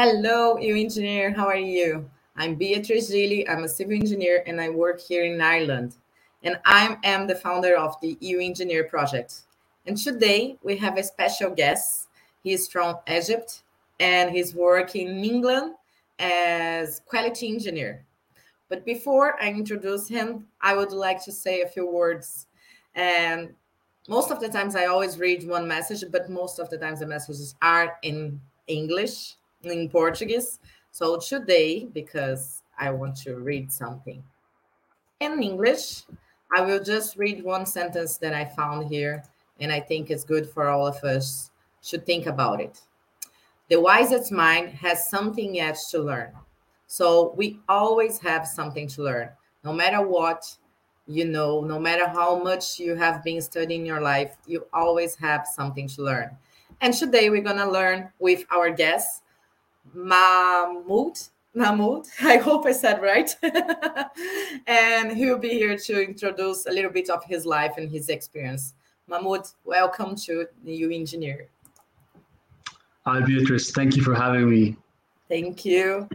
Hello, you engineer. How are you? I'm Beatrice Gilli. I'm a civil engineer and I work here in Ireland. And I am the founder of the EU Engineer Project. And today we have a special guest. He's from Egypt and he's working in England as quality engineer. But before I introduce him, I would like to say a few words. And most of the times I always read one message, but most of the times the messages are in English in Portuguese. So today, because I want to read something in English, I will just read one sentence that I found here, and I think it's good for all of us to think about it. The wisest mind has something yet to learn. So we always have something to learn, no matter what you know, no matter how much you have been studying your life, you always have something to learn. And today we're going to learn with our guest, Mahmoud. Mahmoud, I hope I said right. and he'll be here to introduce a little bit of his life and his experience. Mahmoud, welcome to EU Engineer. Hi, Beatrice. Thank you for having me. Thank you.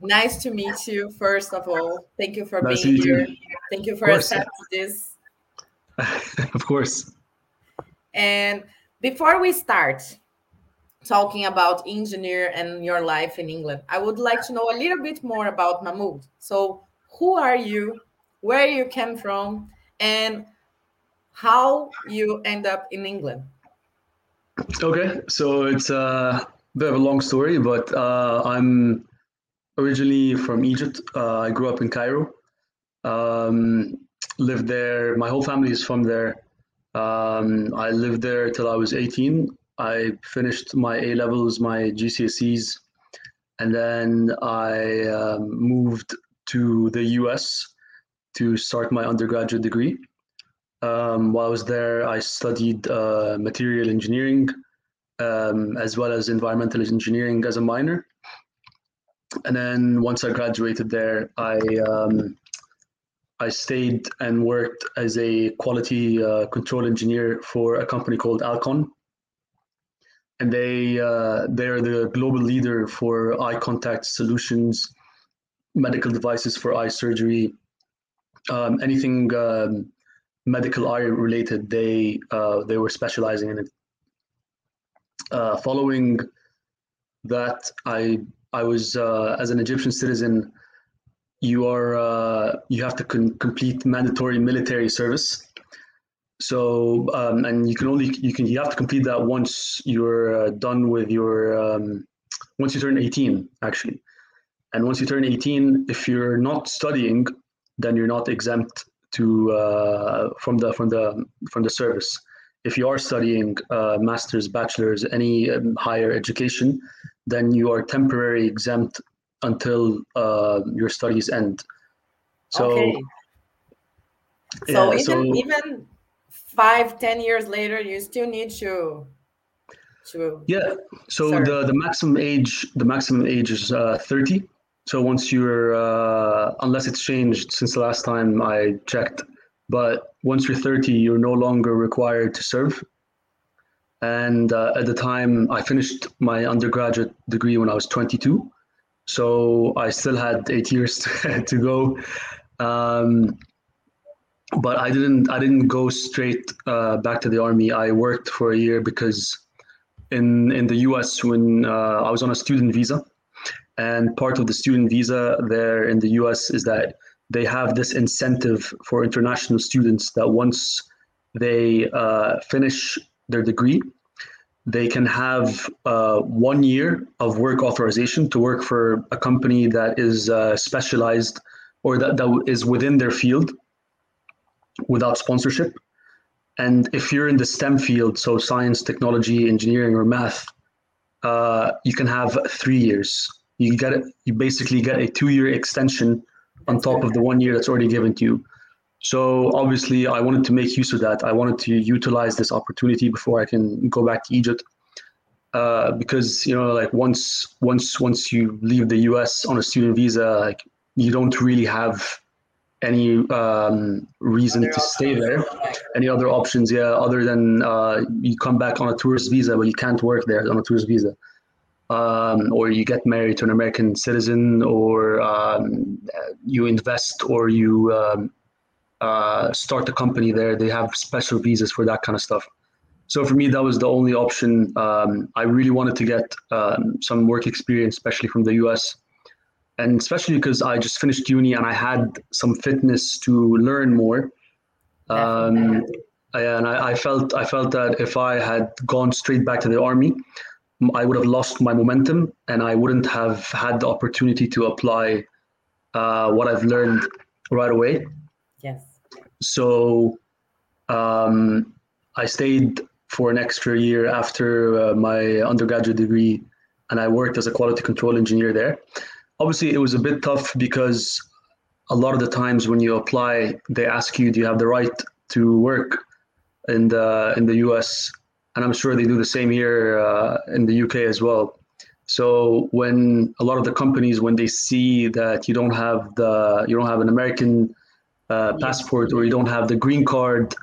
Nice to meet you, first of all. Thank you for nice being here. Too. Thank you for accepting this. of course. And before we start, talking about engineer and your life in England. I would like to know a little bit more about Mahmoud. So, who are you? Where you came from? And how you end up in England? Okay, so it's a bit of a long story, but uh, I'm originally from Egypt. Uh, I grew up in Cairo. Um, lived there. My whole family is from there. Um, I lived there till I was 18. I finished my A levels, my GCSEs, and then I um, moved to the US to start my undergraduate degree. Um, while I was there, I studied uh, material engineering um, as well as environmental engineering as a minor. And then once I graduated there, I um, I stayed and worked as a quality uh, control engineer for a company called Alcon, and they uh, they're the global leader for eye contact solutions, medical devices for eye surgery, um, anything um, medical eye related. They uh, they were specializing in it. Uh, following that, I I was uh, as an Egyptian citizen. You are uh, you have to con- complete mandatory military service so um, and you can only you can you have to complete that once you're uh, done with your um, once you turn 18 actually. And once you turn 18 if you're not studying then you're not exempt to uh, from the from the from the service. If you are studying uh, masters bachelors any um, higher education then you are temporarily exempt until uh, your studies end. So okay. so, even, so even five, ten years later, you still need to to yeah. So serve. the the maximum age the maximum age is uh, thirty. So once you're uh, unless it's changed since the last time I checked, but once you're thirty, you're no longer required to serve. And uh, at the time, I finished my undergraduate degree when I was 22. So I still had eight years to, to go. Um, but I didn't I didn't go straight uh, back to the army. I worked for a year because in in the U.S. when uh, I was on a student visa, and part of the student visa there in the U.S. is that they have this incentive for international students that once they uh, finish their degree, they can have uh, one year of work authorization to work for a company that is uh, specialized or that, that is within their field without sponsorship. And if you're in the STEM field, so science, technology, engineering, or math, uh, you can have three years. You get it. You basically get a two-year extension on top of the one year that's already given to you. So obviously, I wanted to make use of that. I wanted to utilize this opportunity before I can go back to Egypt, uh, because you know, like once once once you leave the U.S. on a student visa, like you don't really have any um, reason other to stay there. Any other options? Yeah, other than uh, you come back on a tourist visa, but you can't work there on a tourist visa. um, or you get married to an American citizen, or um, you invest, or you um, uh, start a company there. They have special visas for that kind of stuff. So for me, that was the only option. Um, I really wanted to get um, some work experience, especially from the US. And especially because I just finished uni and I had some fitness to learn more. Um, and I, I, felt I felt that if I had gone straight back to the army, I would have lost my momentum and I wouldn't have had the opportunity to apply uh, what I've learned right away. Yes. So um, I stayed for an extra year after uh, my undergraduate degree and I worked as a quality control engineer there. Obviously, it was a bit tough because a lot of the times when you apply, they ask you, do you have the right to work in the in the US? And I'm sure they do the same here uh, in the UK as well. So when a lot of the companies, when they see that you don't have the you don't have an American uh, passport or you don't have the green card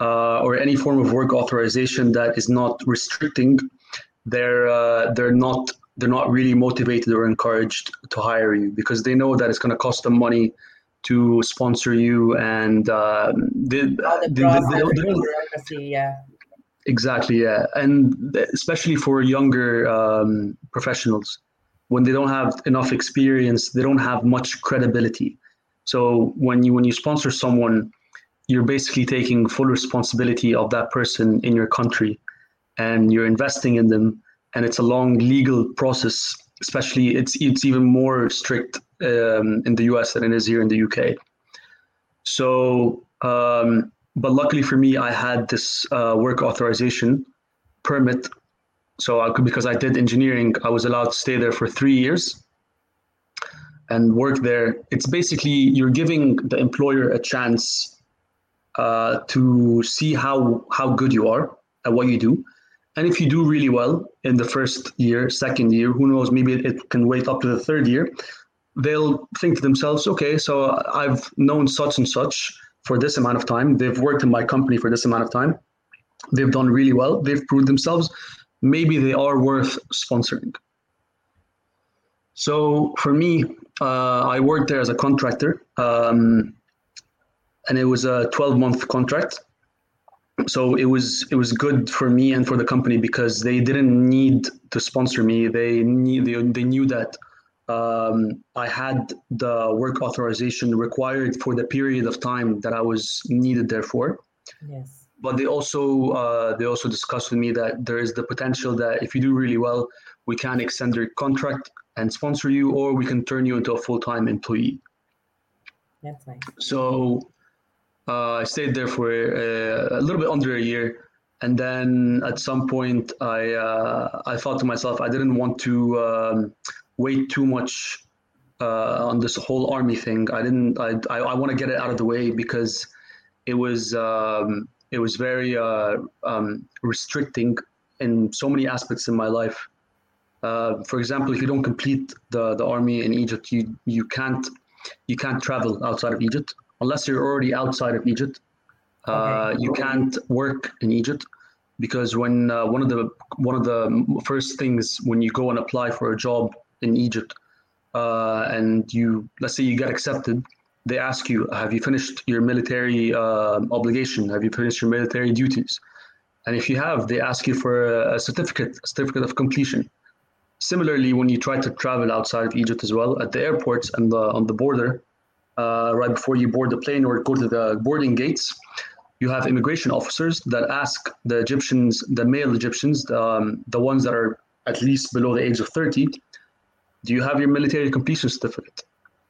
uh, or any form of work authorization that is not restricting, they're uh, they're not they're not really motivated or encouraged to hire you because they know that it's going to cost them money to sponsor you and uh, they, the they, they, they yeah. Exactly, yeah, and especially for younger um, professionals, when they don't have enough experience, they don't have much credibility. So when you when you sponsor someone, you're basically taking full responsibility of that person in your country, and you're investing in them, and it's a long legal process. Especially, it's it's even more strict um, in the US than it is here in the UK. So, um, but luckily for me, I had this uh, work authorization permit. So I could, because I did engineering, I was allowed to stay there for three years and work there, it's basically you're giving the employer a chance uh, to see how how good you are at what you do. And if you do really well in the first year, second year, who knows, maybe it, can wait up to the third year, they'll think to themselves, okay, so I've known such and such for this amount of time. They've worked in my company for this amount of time. They've done really well. They've proved themselves. Maybe they are worth sponsoring. So for me, uh, I worked there as a contractor, um, and it was a 12 month contract. So it was it was good for me and for the company because they didn't need to sponsor me. They need they, they knew that um, I had the work authorization required for the period of time that I was needed there for. Yes. But they also uh, they also discussed with me that there is the potential that if you do really well, we can extend your contract and sponsor you, or we can turn you into a full time employee. That's nice. So uh, I stayed there for a, uh, a, little bit under a year, and then at some point I uh, I thought to myself I didn't want to um, wait too much uh, on this whole army thing. I didn't. I I, I want to get it out of the way because it was um, it was very uh, um, restricting in so many aspects in my life. Uh, for example, if you don't complete the, the army in Egypt, you you can't you can't travel outside of Egypt unless you're already outside of Egypt. Uh, okay. You can't work in Egypt because when uh, one of the one of the first things when you go and apply for a job in Egypt, uh, and you let's say you get accepted, they ask you, have you finished your military uh, obligation? Have you finished your military duties? And if you have, they ask you for a, a certificate, a certificate of completion. Similarly, when you try to travel outside of Egypt as well, at the airports and the, on the border, uh, right before you board the plane or go to the boarding gates, you have immigration officers that ask the Egyptians, the male Egyptians, um, the ones that are at least below the age of 30, do you have your military completion certificate?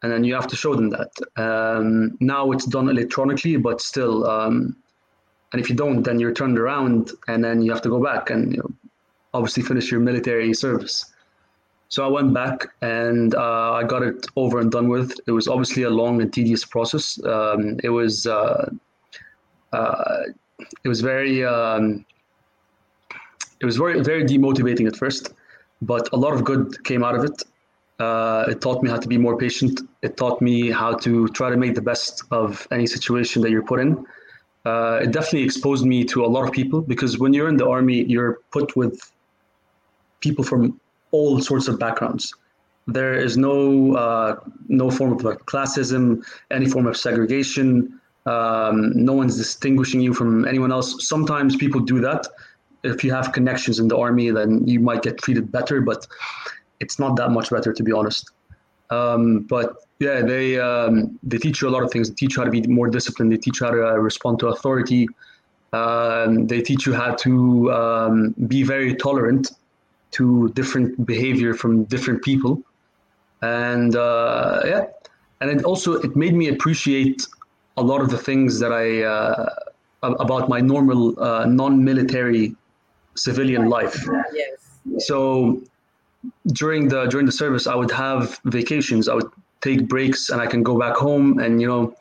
And then you have to show them that. Um, now it's done electronically, but still, um, and if you don't, then you're turned around and then you have to go back and you know, obviously finish your military service. So I went back and uh, I got it over and done with. It was obviously a long and tedious process. Um, it was uh, uh, it was very um, it was very very demotivating at first, but a lot of good came out of it. Uh, it taught me how to be more patient. It taught me how to try to make the best of any situation that you're put in. Uh, it definitely exposed me to a lot of people because when you're in the army, you're put with people from all sorts of backgrounds. There is no uh, no form of classism, any form of segregation. Um, no one's distinguishing you from anyone else. Sometimes people do that. If you have connections in the army, then you might get treated better, but it's not that much better, to be honest. Um, but yeah, they um, they teach you a lot of things. They teach you how to be more disciplined. They teach you how to uh, respond to authority. Um, they teach you how to um, be very tolerant to different behavior from different people, and uh, yeah, and it also it made me appreciate a lot of the things that I uh, about my normal uh, non-military civilian life. Yes. So during the during the service, I would have vacations. I would take breaks, and I can go back home and you know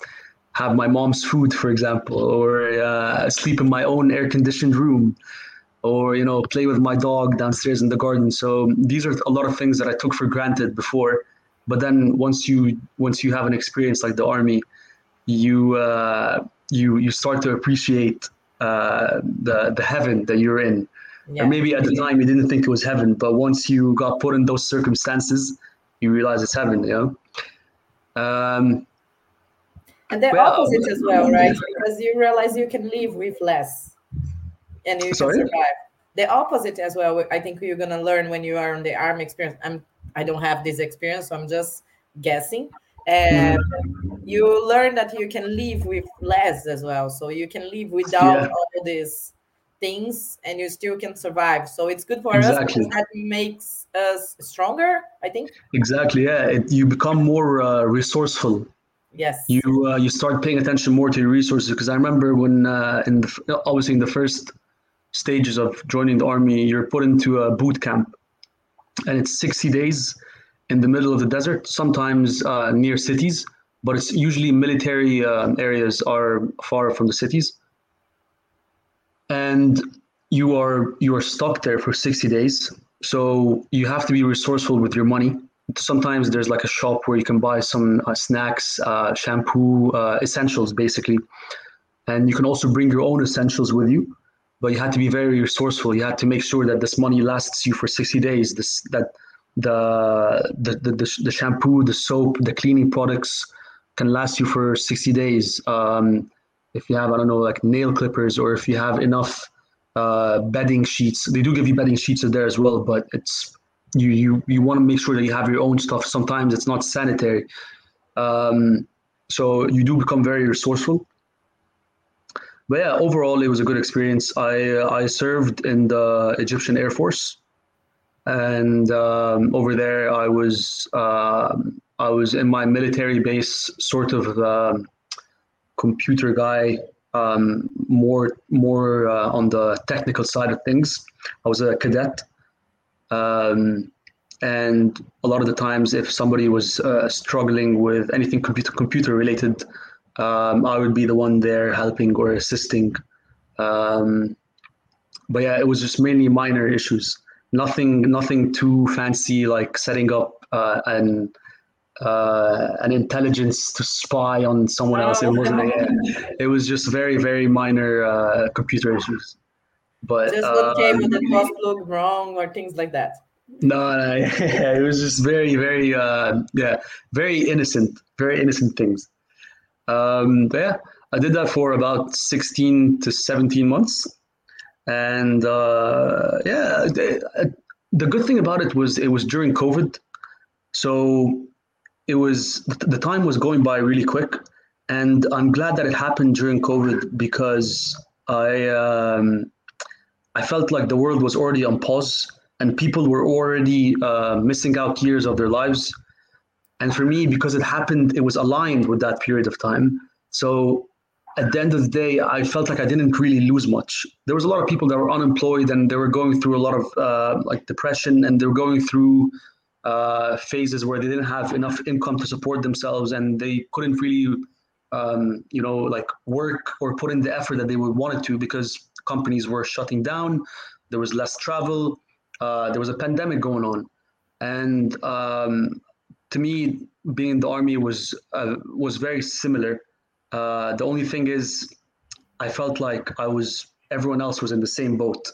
have my mom's food, for example, or uh, sleep in my own air-conditioned room, or you know play with my dog downstairs in the garden. So these are a lot of things that I took for granted before. But then once you once you have an experience like the army, you uh, you you start to appreciate uh, the the heaven that you're in. Yeah. Or maybe at the time you didn't think it was heaven, but once you got put in those circumstances, you realize it's heaven. You know. Um, and the well, opposite as well, right? Because you realize you can live with less, and you sorry? can survive. The opposite as well. I think you're gonna learn when you are on the army experience. I'm. I don't have this experience, so I'm just guessing. And mm-hmm. you learn that you can live with less as well. So you can live without yeah. all these things and you still can survive. So it's good for exactly. us that makes us stronger, I think. Exactly. Yeah. It, you become more uh, resourceful. Yes. You uh, you start paying attention more to your resources because I remember when uh, in the, obviously in the first stages of joining the army, you're put into a boot camp, and it's 60 days in the middle of the desert, sometimes uh, near cities, but it's usually military uh, areas are far from the cities. And you are you are stuck there for 60 days. So you have to be resourceful with your money. Sometimes there's like a shop where you can buy some uh, snacks uh, shampoo uh, essentials basically. And you can also bring your own essentials with you but you had to be very resourceful you had to make sure that this money lasts you for 60 days this that the the, the, the, the shampoo the soap the cleaning products can last you for 60 days um, if you have I don't know like nail clippers or if you have enough uh, bedding sheets. They do give you bedding sheets there as well, but it's you you you want to make sure that you have your own stuff. Sometimes it's not sanitary, um, so you do become very resourceful. But yeah, overall it was a good experience. I uh, I served in the Egyptian Air Force, and um, over there I was uh, I was in my military base, sort of. Um, computer guy, um, more more uh, on the technical side of things. I was a cadet, um, and a lot of the times, if somebody was uh, struggling with anything computer computer related, um, I would be the one there helping or assisting. Um, but yeah, it was just mainly minor issues. Nothing, nothing too fancy like setting up uh, and uh, an intelligence to spy on someone else. It wasn't. A, it was just very very minor uh, computer issues. But just what came with the cross look wrong or things like that. No, no, yeah, it was just very very uh, yeah very innocent, very innocent things. Um, yeah, I did that for about sixteen to seventeen months, and uh, yeah, the, the good thing about it was it was during COVID, so it was the time was going by really quick, and I'm glad that it happened during COVID because I um, I felt like the world was already on pause and people were already uh, missing out years of their lives. And for me, because it happened, it was aligned with that period of time. So at the end of the day, I felt like I didn't really lose much. There was a lot of people that were unemployed and they were going through a lot of uh, like depression and they were going through uh, phases where they didn't have enough income to support themselves and they couldn't really um, you know like work or put in the effort that they would wanted to because companies were shutting down there was less travel uh, there was a pandemic going on and um, to me being in the army was uh, was very similar uh, the only thing is i felt like i was everyone else was in the same boat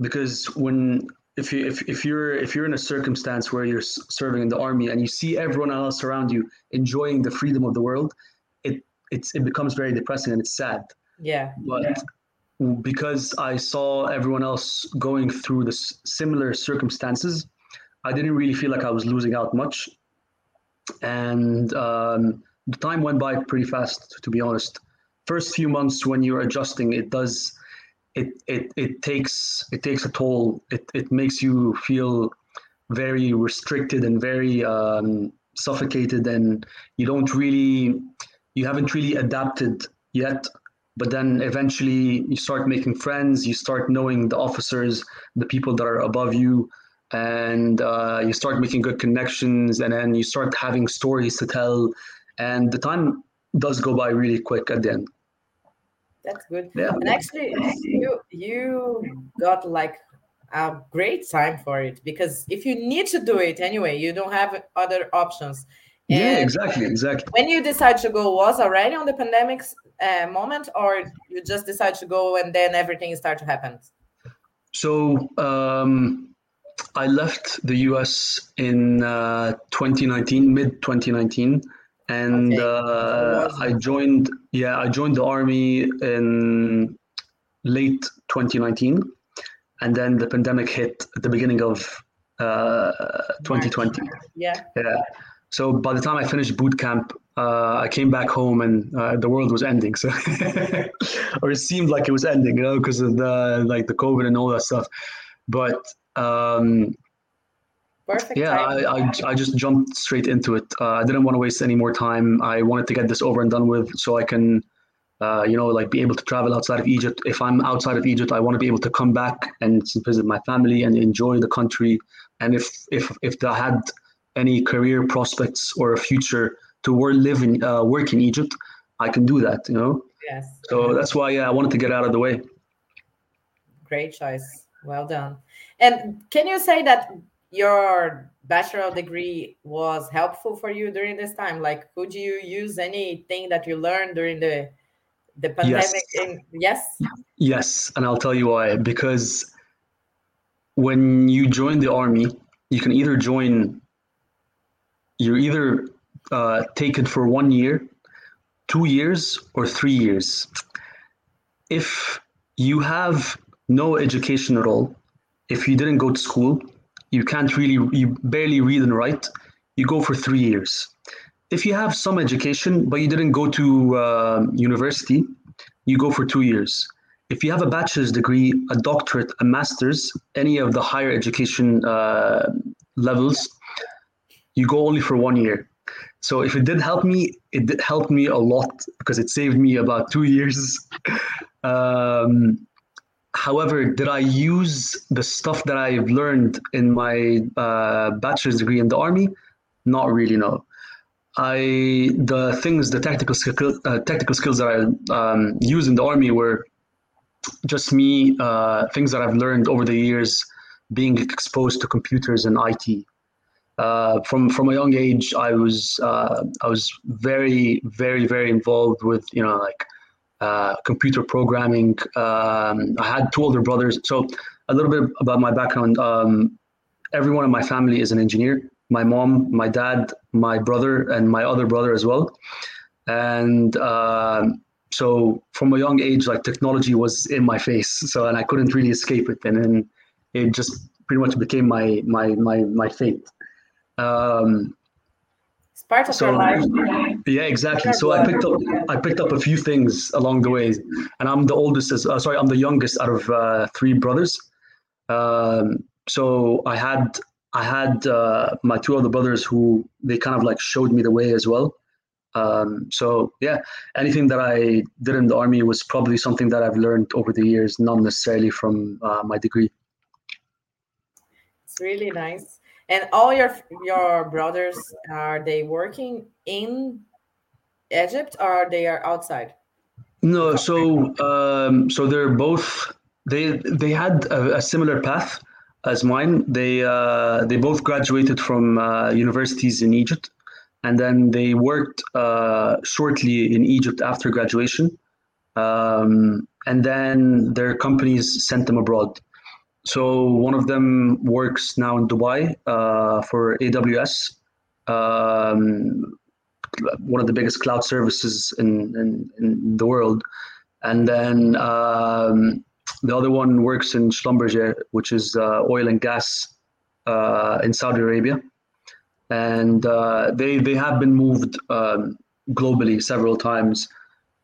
because when if you if, if you're if you're in a circumstance where you're serving in the army and you see everyone else around you enjoying the freedom of the world, it it's it becomes very depressing and it's sad. Yeah. But yeah. because I saw everyone else going through the similar circumstances, I didn't really feel like I was losing out much. And um, the time went by pretty fast, to be honest. First few months when you're adjusting, it does it it it takes it takes a toll. It it makes you feel very restricted and very um, suffocated, and you don't really you haven't really adapted yet. But then eventually you start making friends. You start knowing the officers, the people that are above you, and uh, you start making good connections, and then you start having stories to tell, and the time does go by really quick at the end that's good. Yeah. And actually, you you got like a great time for it because if you need to do it anyway, you don't have other options. And yeah, exactly, exactly. When you decide to go, was already on the pandemic uh, moment, or you just decide to go and then everything start to happen? So um, I left the US in uh, 2019, mid 2019 and okay. uh, I joined. Yeah, I joined the army in late 2019, and then the pandemic hit at the beginning of uh, 2020. Yeah. Yeah. So by the time I finished boot camp, uh, I came back home and uh, the world was ending. So, or it seemed like it was ending, you know, because of the like the COVID and all that stuff. But um, Perfect. Yeah, I, I, I, just jumped straight into it. Uh, I didn't want to waste any more time. I wanted to get this over and done with so I can, uh, you know, like be able to travel outside of Egypt. If I'm outside of Egypt, I want to be able to come back and visit my family and enjoy the country. And if if if I had any career prospects or a future to work live in uh, work in Egypt, I can do that. You know. Yes. So that's why yeah, I wanted to get out of the way. Great choice. Well done. And can you say that your bachelor degree was helpful for you during this time? Like, could you use anything that you learned during the the pandemic? Yes. In, yes. Yes, and I'll tell you why. Because when you join the army, you can either join. You're either uh, taken for one year, two years, or three years. If you have no education at all, if you didn't go to school, you can't really, you barely read and write, you go for three years. If you have some education, but you didn't go to uh, university, you go for two years. If you have a bachelor's degree, a doctorate, a master's, any of the higher education uh, levels, you go only for one year. So if it did help me, it did help me a lot because it saved me about two years. um, However, did I use the stuff that I've learned in my uh, bachelor's degree in the army? Not really. No. I the things, the technical skill, uh, technical skills that I um, used in the army were just me uh, things that I've learned over the years, being exposed to computers and IT. Uh, from from a young age, I was uh, I was very very very involved with you know like uh, computer programming. Um, I had two older brothers. So, a little bit about my background. Um, everyone in my family is an engineer my mom, my dad, my brother, and my other brother as well. And uh, so, from a young age, like technology was in my face. So, and I couldn't really escape it. And then it just pretty much became my my my my fate. Um, part of so, your life. Yeah, exactly. So I picked up I picked up a few things along the way, and I'm the oldest. As, uh, sorry, I'm the youngest out of uh, three brothers. Um, so I had I had uh, my two other brothers who they kind of like showed me the way as well. Um, so yeah, anything that I did in the army was probably something that I've learned over the years, not necessarily from uh, my degree. It's really nice. And all your your brothers are they working in Egypt or they are outside? No, so um, so they're both they they had a, a similar path as mine. They uh, they both graduated from uh, universities in Egypt, and then they worked uh, shortly in Egypt after graduation, um, and then their companies sent them abroad. So one of them works now in Dubai uh, for AWS, um, one of the biggest cloud services in, in, in the world. And then um, the other one works in Schlumberger, which is uh, oil and gas uh, in Saudi Arabia. And uh, they, they have been moved um, globally several times.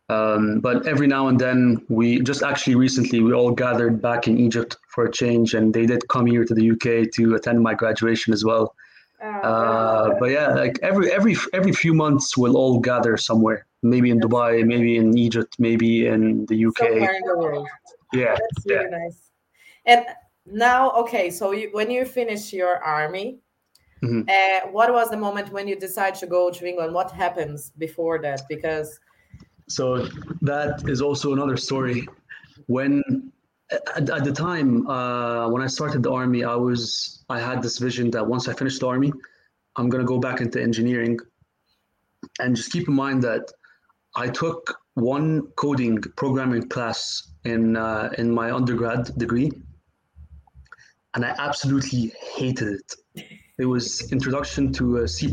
Um, but every now and then, we just actually recently, we all gathered back in Egypt for a change, and they did come here to the UK to attend my graduation as well. Oh, uh, but yeah, like every every every few months, we'll all gather somewhere. Maybe in Dubai, maybe in Egypt, maybe in the UK. Somewhere in the world. Yeah, that's really yeah. nice. And now, okay, so you, when you finish your army, mm-hmm. uh, what was the moment when you decide to go to England? What happens before that? Because so that is also another story. When at, at the time uh, when I started the army, I was I had this vision that once I finished the army, I'm gonna go back into engineering. And just keep in mind that I took one coding programming class in uh, in my undergrad degree, and I absolutely hated it. It was introduction to uh, C++.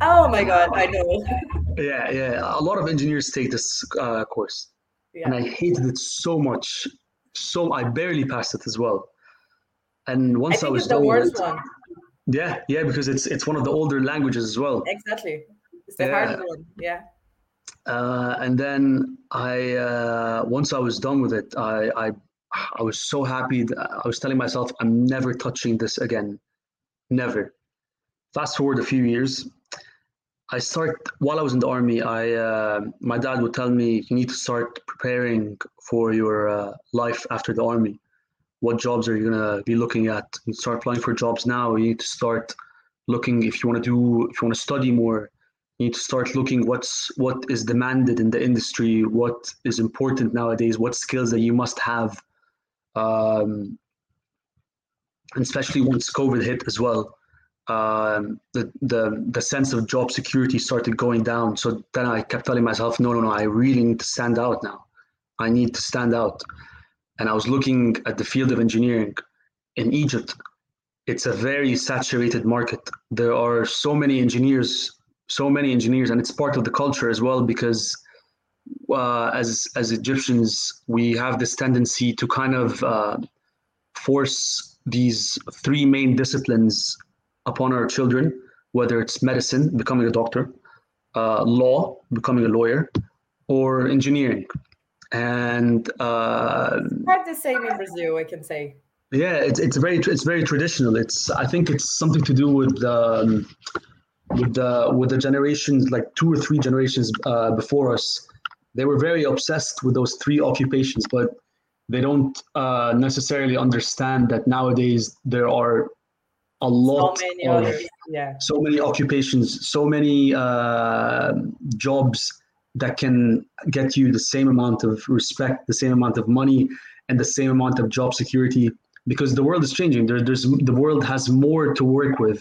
Oh my god, I know. yeah, yeah. A lot of engineers take this uh, course, yeah. and I hated it so much. So I barely passed it as well. And once I, I was the worst one. Yeah, yeah, because it's it's one of the older languages as well. Exactly, it's the yeah. hard one. Yeah. Uh, and then I, uh, once I was done with it, I, I, I was so happy. I was telling myself, I'm never touching this again, never. Fast forward a few years, I start while I was in the army. I, uh, my dad would tell me, you need to start preparing for your uh, life after the army. What jobs are you gonna be looking at? You start applying for jobs now. You need to start looking if you want to do, if you want to study more you need to start looking what's what is demanded in the industry, what is important nowadays, what skills that you must have, um, and especially once COVID hit as well. Um, the the the sense of job security started going down. So then I kept telling myself, no, no, no, I really need to stand out now. I need to stand out. And I was looking at the field of engineering in Egypt. It's a very saturated market. There are so many engineers so many engineers, and it's part of the culture as well because uh, as as Egyptians we have this tendency to kind of uh, force these three main disciplines upon our children, whether it's medicine, becoming a doctor, uh, law, becoming a lawyer, or engineering. And uh, have the same in Brazil, I can say. Yeah, it's it's very it's very traditional. It's I think it's something to do with um, with the with the generations like two or three generations uh, before us they were very obsessed with those three occupations but they don't uh, necessarily understand that nowadays there are a lot so many of yeah. so many occupations so many uh, jobs that can get you the same amount of respect the same amount of money and the same amount of job security because the world is changing. There, there's the world has more to work with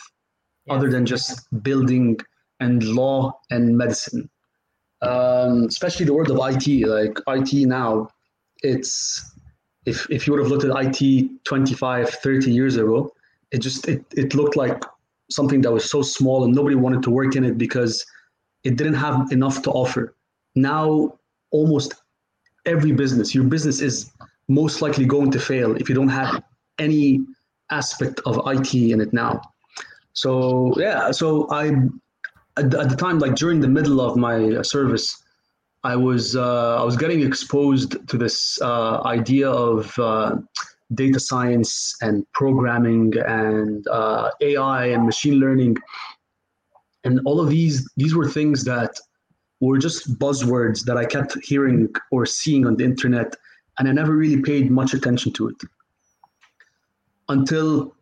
other than just building and law and medicine. Um, especially the world of IT, like IT now, it's if if you would have looked at IT 25, 30 years ago, it just it, it looked like something that was so small and nobody wanted to work in it because it didn't have enough to offer. Now almost every business, your business is most likely going to fail if you don't have any aspect of IT in it now. So yeah, so I at, at the time, like during the middle of my service, I was uh, I was getting exposed to this uh, idea of uh, data science and programming and uh, AI and machine learning, and all of these these were things that were just buzzwords that I kept hearing or seeing on the internet, and I never really paid much attention to it until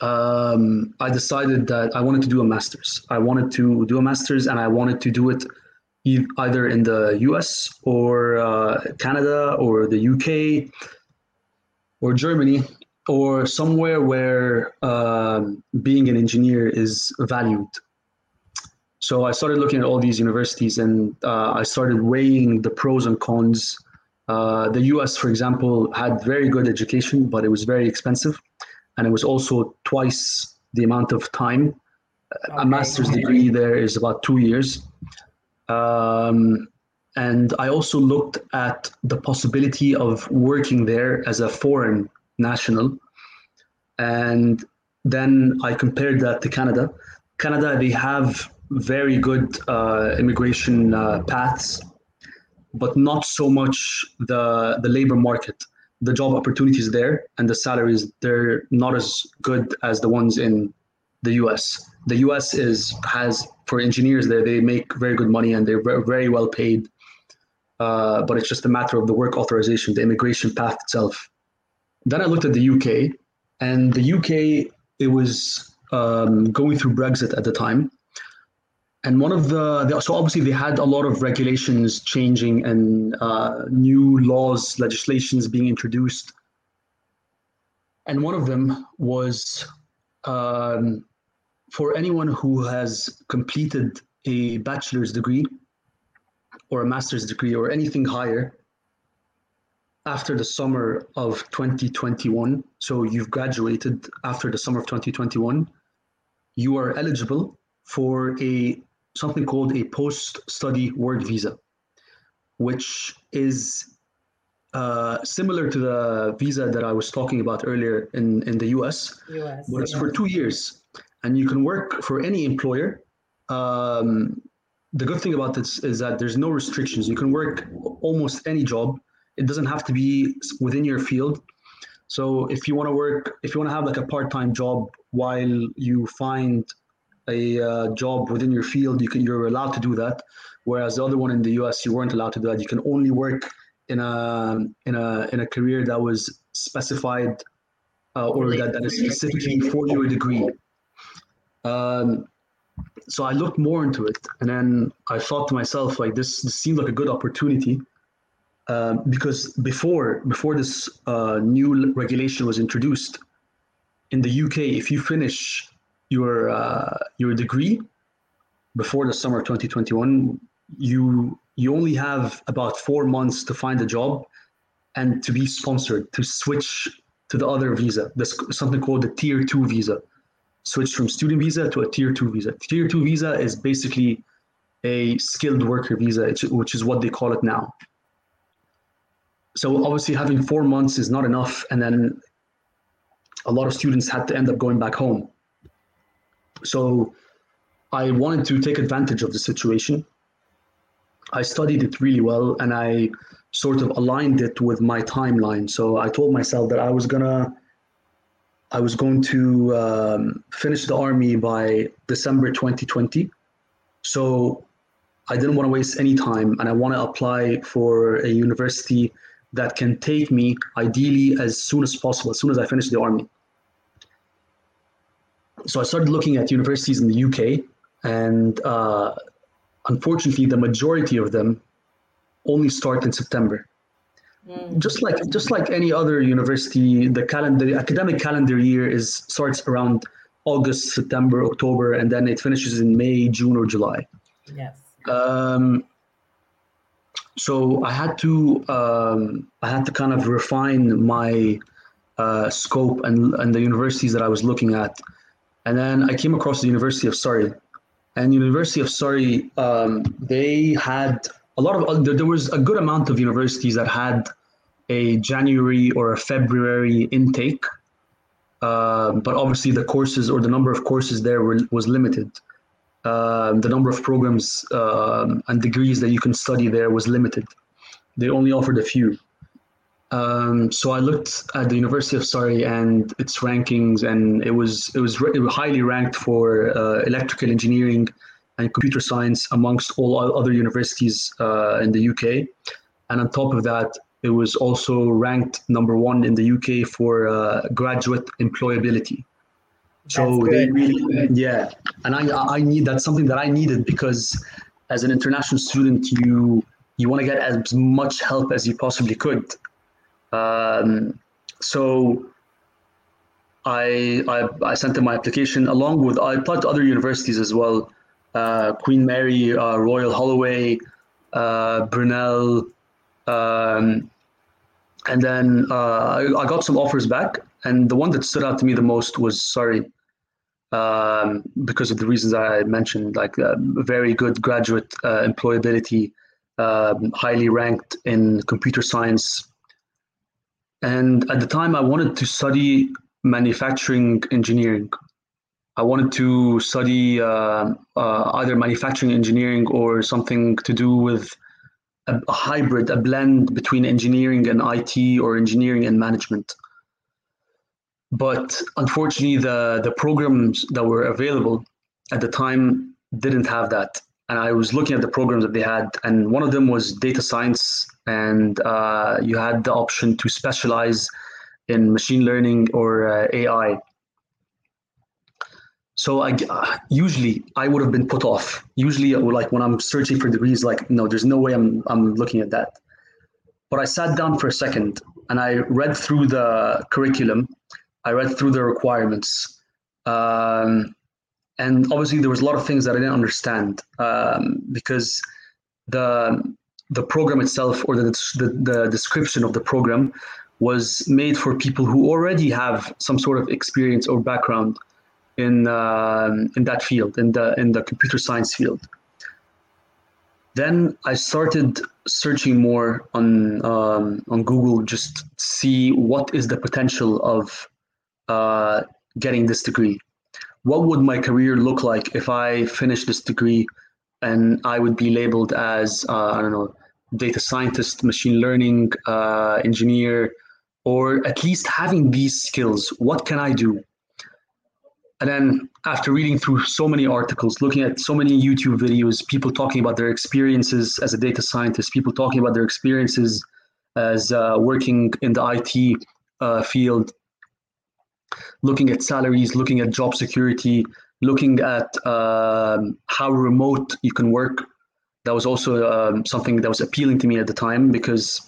um, I decided that I wanted to do a master's. I wanted to do a master's, and I wanted to do it either in the U.S. or uh, Canada or the U.K. or Germany or somewhere where um, being an engineer is valued. So I started looking at all these universities, and uh, I started weighing the pros and cons Uh, the US, for example, had very good education, but it was very expensive. And it was also twice the amount of time. Okay. A master's degree there is about two years. Um, and I also looked at the possibility of working there as a foreign national. And then I compared that to Canada. Canada, they have very good uh, immigration uh, paths, but not so much the the labor market. The job opportunities there and the salaries they're not as good as the ones in the U.S. The U.S. is has for engineers there they make very good money and they're very well paid. Uh, but it's just a matter of the work authorization, the immigration path itself. Then I looked at the UK, and the UK it was um, going through Brexit at the time, and one of the, the, so obviously they had a lot of regulations changing and uh, new laws legislations being introduced and one of them was um, for anyone who has completed a bachelor's degree or a master's degree or anything higher after the summer of 2021 so you've graduated after the summer of 2021 you are eligible for a something called a post-study work visa, which is uh, similar to the visa that I was talking about earlier in, in the US, US but it's yeah. for two years. And you can work for any employer. Um, the good thing about this is that there's no restrictions. You can work almost any job. It doesn't have to be within your field. So if you want to work, if you want to have like a part-time job while you find a uh, job within your field, you can you're allowed to do that. Whereas the other one in the US, you weren't allowed to do that. You can only work in a in a in a career that was specified uh, or that, that is specifically for your degree. Um, so I looked more into it, and then I thought to myself, like this, this seemed like a good opportunity. Um, because before before this uh, new regulation was introduced in the UK, if you finish your uh, your degree before the summer of 2021, you you only have about four months to find a job and to be sponsored to switch to the other visa. There's something called the tier two visa. Switch from student visa to a tier two visa. Tier two visa is basically a skilled worker visa, which is what they call it now. So obviously, having four months is not enough, and then a lot of students had to end up going back home. So I wanted to take advantage of the situation. I studied it really well and I sort of aligned it with my timeline. So I told myself that I was gonna I was going to um, finish the army by December 2020. So I didn't want to waste any time and I want to apply for a university that can take me ideally as soon as possible, as soon as I finish the army so I started looking at universities in the UK, and uh, unfortunately, the majority of them only start in September. Mm. Just like just like any other university, the calendar the academic calendar year is starts around August, September, October, and then it finishes in May, June, or July. Yes. Um, so I had to um, I had to kind of refine my uh, scope and and the universities that I was looking at and then I came across the University of Surrey. And University of Surrey, um, they had a lot of, there was a good amount of universities that had a January or a February intake. Uh, but obviously the courses or the number of courses there were, was limited. Uh, the number of programs um, and degrees that you can study there was limited. They only offered a few. Um, so I looked at the University of Surrey and its rankings, and it was it was, it was highly ranked for uh, electrical engineering and computer science amongst all other universities uh, in the UK. And on top of that, it was also ranked number one in the UK for uh, graduate employability. So they really, yeah, and I I need that's something that I needed because as an international student, you you want to get as much help as you possibly could. Um, so I, I, I sent in my application along with I applied to other universities as well, uh, Queen Mary, uh, Royal Holloway, uh, Brunel, um, and then uh, I, I, got some offers back, and the one that stood out to me the most was Surrey, um, because of the reasons I mentioned, like uh, very good graduate uh, employability, um, highly ranked in computer science. And at the time, I wanted to study manufacturing engineering. I wanted to study uh, uh, either manufacturing engineering or something to do with a, a, hybrid, a blend between engineering and IT or engineering and management. But unfortunately, the, the programs that were available at the time didn't have that. And I was looking at the programs that they had, and one of them was data science, and uh, you had the option to specialize in machine learning or uh, AI. So I uh, usually I would have been put off. Usually, like when I'm searching for degrees, like no, there's no way I'm I'm looking at that. But I sat down for a second and I read through the curriculum. I read through the requirements, um, and obviously there was a lot of things that I didn't understand um, because the the program itself or the, the the description of the program was made for people who already have some sort of experience or background in uh, in that field, in the in the computer science field. Then I started searching more on um, on Google, just see what is the potential of uh, getting this degree. What would my career look like if I finish this degree, and I would be labeled as uh, I don't know, data scientist, machine learning uh, engineer, or at least having these skills what can i do and then after reading through so many articles looking at so many youtube videos people talking about their experiences as a data scientist people talking about their experiences as uh, working in the it uh, field looking at salaries looking at job security looking at um, how remote you can work. That was also um, something that was appealing to me at the time because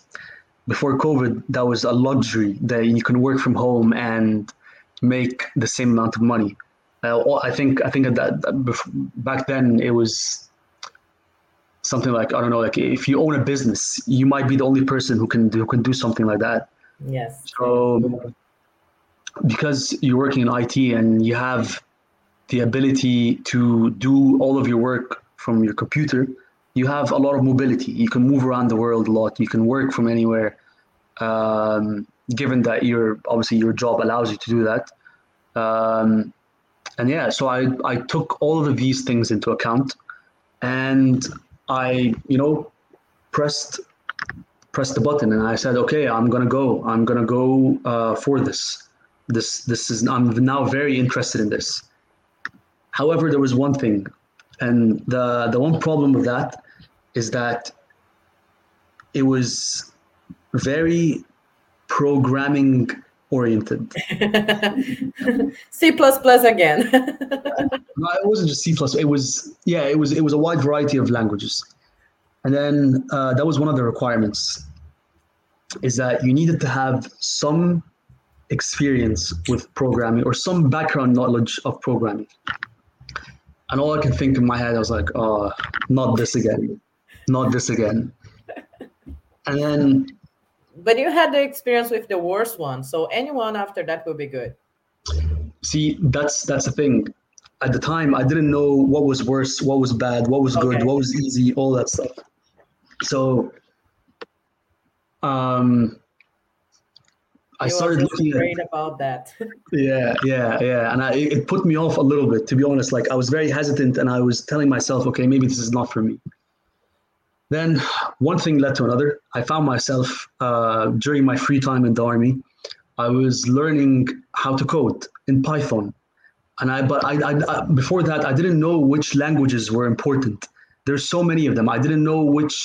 before COVID, that was a luxury that you can work from home and make the same amount of money. Uh, I think I think that, that back then it was something like I don't know, like if you own a business, you might be the only person who can do, who can do something like that. Yes. So because you're working in IT and you have the ability to do all of your work from your computer, you have a lot of mobility. You can move around the world a lot. You can work from anywhere. Um, given that your obviously your job allows you to do that. Um, and yeah, so I I took all of these things into account, and I you know pressed pressed the button and I said, okay, I'm gonna go. I'm gonna go uh, for this. This this is I'm now very interested in this. However, there was one thing and the the one problem with that is that it was very programming oriented. C plus plus again. no, it wasn't just C plus. It was yeah. It was it was a wide variety of languages, and then uh, that was one of the requirements. Is that you needed to have some experience with programming or some background knowledge of programming. And all I can think in my head, I was like, oh, not this again. Not this again. And then. But you had the experience with the worst one. So anyone after that will be good. See, that's that's the thing. At the time, I didn't know what was worse, what was bad, what was good, okay. what was easy, all that stuff. So um, I started looking at, about that. yeah, yeah, yeah, and I, it put me off a little bit, to be honest. Like I was very hesitant, and I was telling myself, okay, maybe this is not for me. Then one thing led to another. I found myself uh, during my free time in the army. I was learning how to code in Python, and I but I, I, I before that I didn't know which languages were important. There's so many of them. I didn't know which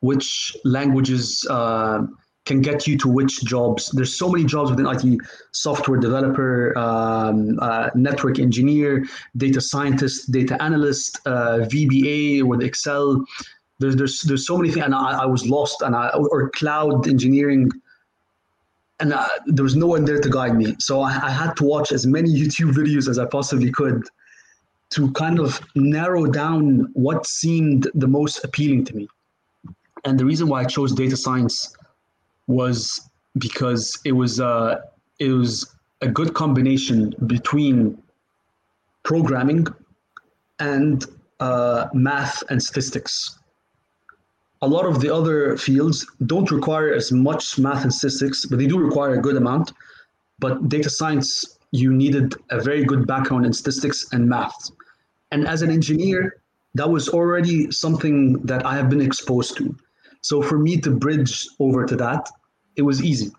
which languages. Uh, can get you to which jobs. There's so many jobs within IT: software developer, um, uh, network engineer, data scientist, data analyst, uh, VBA with Excel. There's there's there's so many things, and I, I was lost, and I or cloud engineering, and I, there was no one there to guide me. So I, I had to watch as many YouTube videos as I possibly could to kind of narrow down what seemed the most appealing to me. And the reason why I chose data science was because it was uh, it was a good combination between programming and uh, math and statistics. A lot of the other fields don't require as much math and statistics, but they do require a good amount. But data science, you needed a very good background in statistics and math. And as an engineer, that was already something that I have been exposed to. So for me to bridge over to that, it was easy.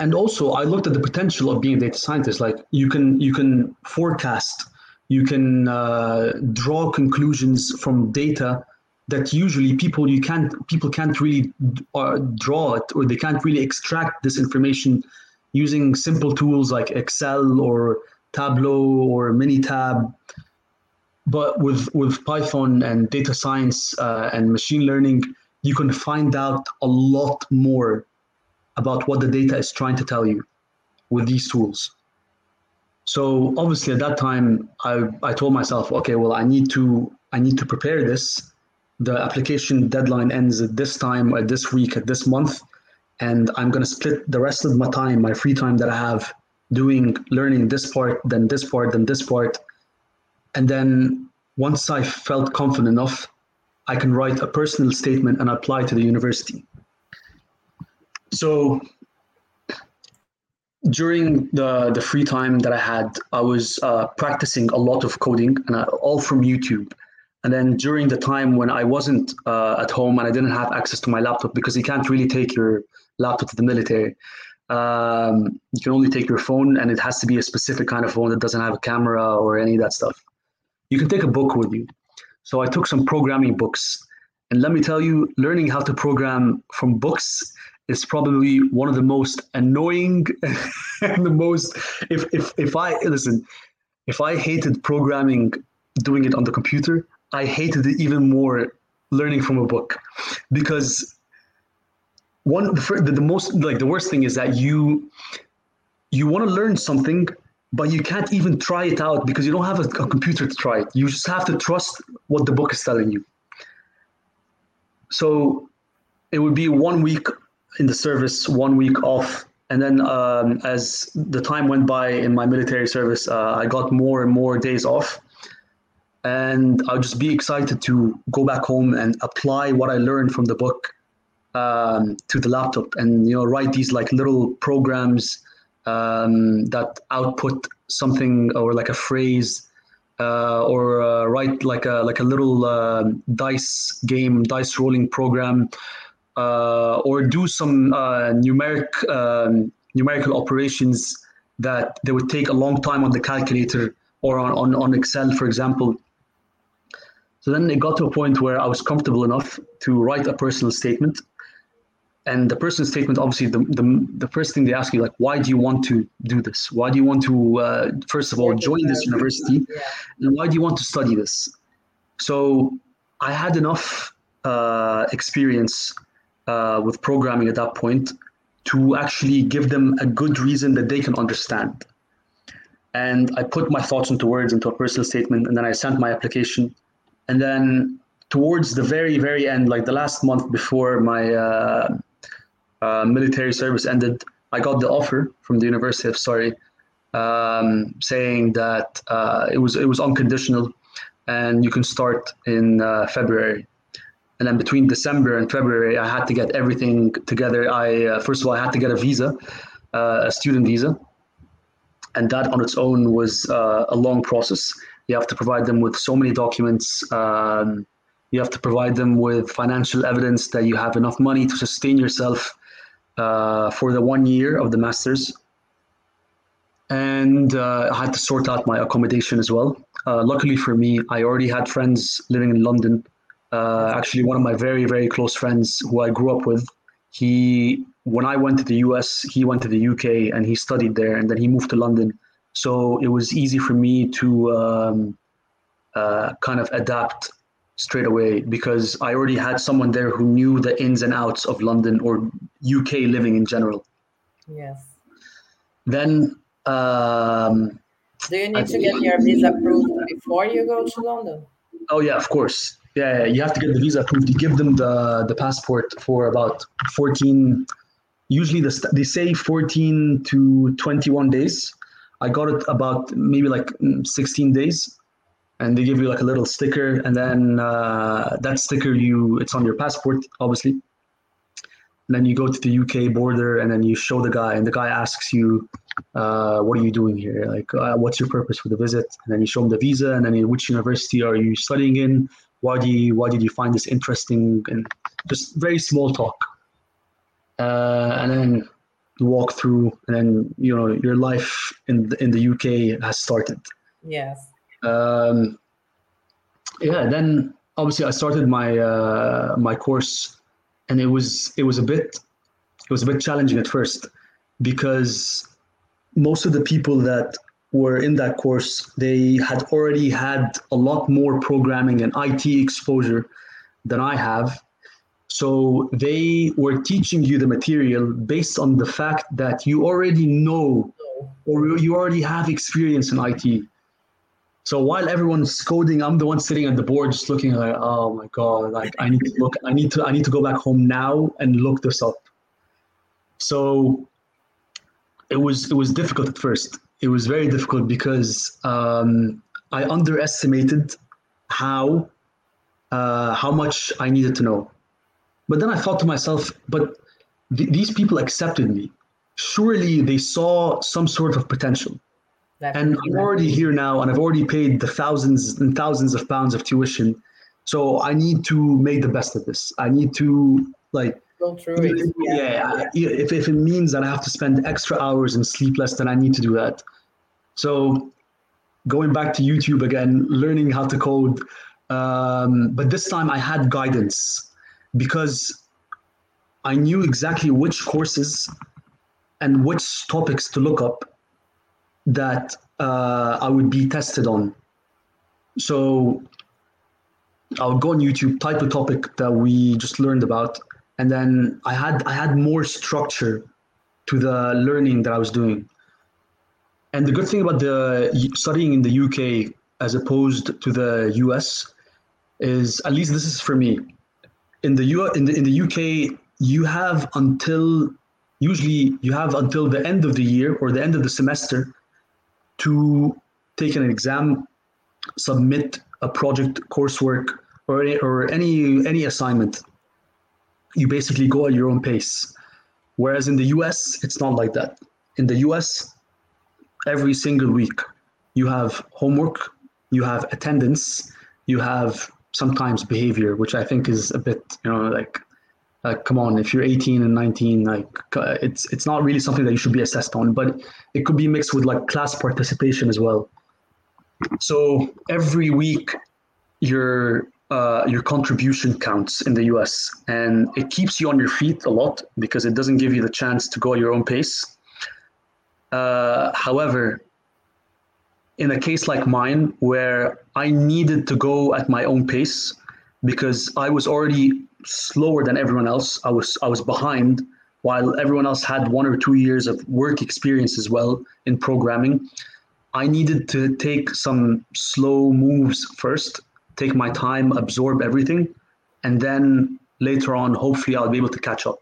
And also, I looked at the potential of being a data scientist. Like you can you can forecast, you can uh, draw conclusions from data that usually people you can't people can't really uh, draw it or they can't really extract this information using simple tools like Excel or Tableau or Minitab but with with Python and data science uh, and machine learning, you can find out a lot more about what the data is trying to tell you with these tools. So obviously at that time, I, I told myself, okay, well, I need to I need to prepare this. The application deadline ends at this time, at this week, at this month, and I'm going to split the rest of my time, my free time that I have, doing learning this part, then this part, then this part, and then once I felt confident enough, I can write a personal statement and apply to the university. So during the, the free time that I had, I was uh, practicing a lot of coding and I, all from YouTube. And then during the time when I wasn't uh, at home and I didn't have access to my laptop because you can't really take your laptop to the military, um, you can only take your phone and it has to be a specific kind of phone that doesn't have a camera or any of that stuff you can take a book with you. So I took some programming books. And let me tell you, learning how to program from books is probably one of the most annoying and the most if if if I listen, if I hated programming doing it on the computer, I hated it even more learning from a book because one the, the most like the worst thing is that you you want to learn something but you can't even try it out because you don't have a, a, computer to try it. You just have to trust what the book is telling you. So it would be one week in the service, one week off. And then um, as the time went by in my military service, uh, I got more and more days off. And I'll just be excited to go back home and apply what I learned from the book um, to the laptop and you know write these like little programs um, that output something or like a phrase uh, or uh, write like a like a little uh, dice game, dice rolling program, uh, or do some uh, numeric um, numerical operations that they would take a long time on the calculator or on, on, on Excel, for example. So then it got to a point where I was comfortable enough to write a personal statement. And the personal statement obviously the, the, the first thing they ask you like why do you want to do this? Why do you want to uh, first of all join this university? And why do you want to study this? So i had enough uh, experience uh, with programming at that point to actually give them a good reason that they can understand. And i put my thoughts into words into a personal statement and then i sent my application and then towards the very very end like the last month before my uh, uh, military service ended, I got the offer from the University of Surrey um, saying that uh, it was it was unconditional and you can start in uh, February. And then between December and February, I had to get everything together. I uh, first of all I had to get a visa, uh, a student visa, and that on its own was a long process. You have to provide them with so many documents. Um, you have to provide them with financial evidence that you have enough money to sustain yourself uh, for the one year of the masters, and uh, I had to sort out my accommodation as well. Uh, luckily for me, I already had friends living in London. Uh, actually, one of my very very close friends who I grew up with, he when I went to the US, he went to the UK and he studied there, and then he moved to London. So it was easy for me to um, uh, kind of adapt straight away because I already had someone there who knew the ins and outs of London or UK living in general. Yes. Then. Um, Do you need I, to get your visa approved before you go to London? Oh yeah, of course. Yeah, you have to get the visa approved. You give them the the passport for about 14, usually the, they say 14 to 21 days. I got it about maybe like mm, 16 days, and they give you like a little sticker, and then uh, that sticker you it's on your passport, obviously. And then you go to the UK border, and then you show the guy, and the guy asks you, uh, "What are you doing here? Like, uh, what's your purpose for the visit?" And then you show him the visa, and then in which university are you studying in? Why do you why did you find this interesting? And just very small talk. Uh, and then walk through, and then you know your life in the, in the UK has started. Yes. Um, yeah. Then obviously I started my uh, my course, and it was it was a bit it was a bit challenging at first because most of the people that were in that course they had already had a lot more programming and IT exposure than I have so they were teaching you the material based on the fact that you already know or you already have experience in IT. So while everyone's coding, I'm the one sitting at the board just looking like, oh my god, like I need to look, I need to, I need to go back home now and look this up. So it was it was difficult at first. It was very difficult because um, I underestimated how uh, how much I needed to know. But then I thought to myself, but th- these people accepted me. Surely they saw some sort of potential. That and I'm already here now, and I've already paid the thousands and thousands of pounds of tuition. So I need to make the best of this. I need to like go through it. Yeah, yeah. If, if it means that I have to spend extra hours and sleep less, then I need to do that. So going back to YouTube again, learning how to code. Um, but this time I had guidance because I knew exactly which courses and which topics to look up that uh, I would be tested on. So I would go on YouTube, type a topic that we just learned about, and then I had I had more structure to the learning that I was doing. And the good thing about the studying in the UK as opposed to the US is, at least this is for me, in the U in the in the UK you have until usually you have until the end of the year or the end of the semester to take an exam, submit a project, coursework, or or any any assignment. You basically go at your own pace. Whereas in the US, it's not like that. In the US, every single week, you have homework, you have attendance, you have sometimes behavior, which I think is a bit, you know, like, like come on, if you're 18 and 19, like it's it's not really something that you should be assessed on, but it could be mixed with like class participation as well. So every week, your uh, your contribution counts in the US, and it keeps you on your feet a lot because it doesn't give you the chance to go at your own pace. Uh, however, in a case like mine where I needed to go at my own pace because I was already slower than everyone else. I was I was behind while everyone else had one or two years of work experience as well in programming. I needed to take some slow moves first, take my time, absorb everything, and then later on, hopefully, I'll be able to catch up.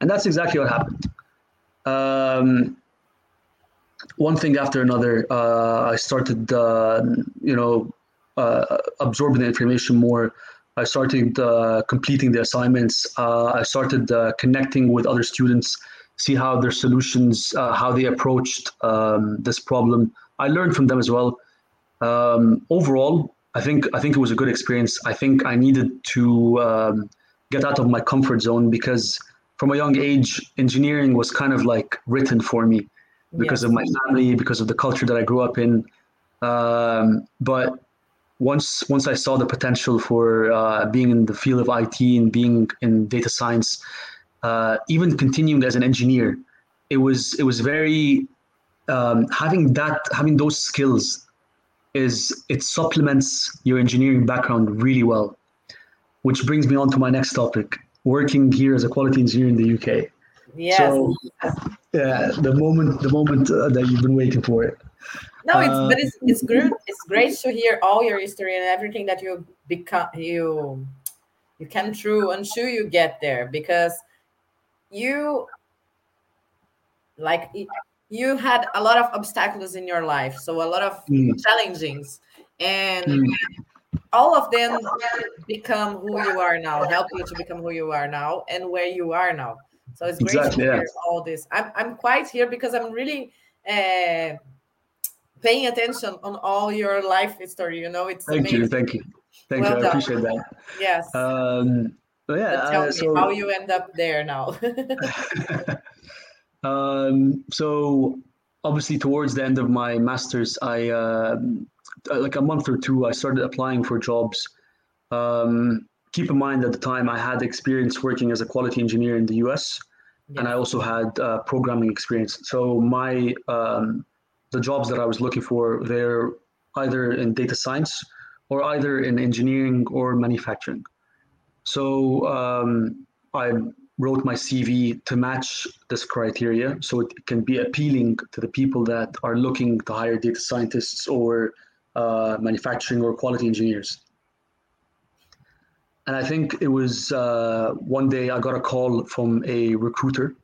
And that's exactly what happened. Um, one thing after another, uh, I started, uh, you know, uh, absorbing the information more. I started uh, completing the assignments. Uh, I started uh, connecting with other students, see how their solutions, how they approached um, this problem. I learned from them as well. Um, overall, I think I think it was a good experience. I think I needed to um, get out of my comfort zone because from a young age, engineering was kind of like written for me because yes. of my family, because of the culture that I grew up in. Um, but once once I saw the potential for uh, being in the field of IT and being in data science, uh, even continuing as an engineer, it was it was very um, having that having those skills is it supplements your engineering background really well, which brings me on to my next topic: working here as a quality engineer in the UK. Yes. So, yeah, the moment, the moment uh, that you've been waiting for it. No, it's uh, but it's it's good. It's great to hear all your history and everything that you become you you came through until you get there because you like you had a lot of obstacles in your life, so a lot of mm. challenges, and mm. all of them become who you are now, help you to become who you are now, and where you are now. So it's great exactly, to hear yeah. all this. I'm I'm quite here because I'm really. Uh, paying attention on all your life story. You know, it's thank amazing. you, thank you, thank well you. I appreciate that. Yes. Um, yeah. tell uh, me so, how you end up there now. um, so obviously, towards the end of my masters, I uh, like a month or two, I started applying for jobs. Um, keep in mind at the time I had experience working as a quality engineer in the US, yeah. and I also had uh, programming experience. So my um, the jobs that I was looking for, they're either in data science or either in engineering or manufacturing. So um, I wrote my CV to match this criteria so it can be appealing to the people that are looking to hire data scientists or uh, manufacturing or quality engineers. And I think it was uh, one day I got a call from a recruiter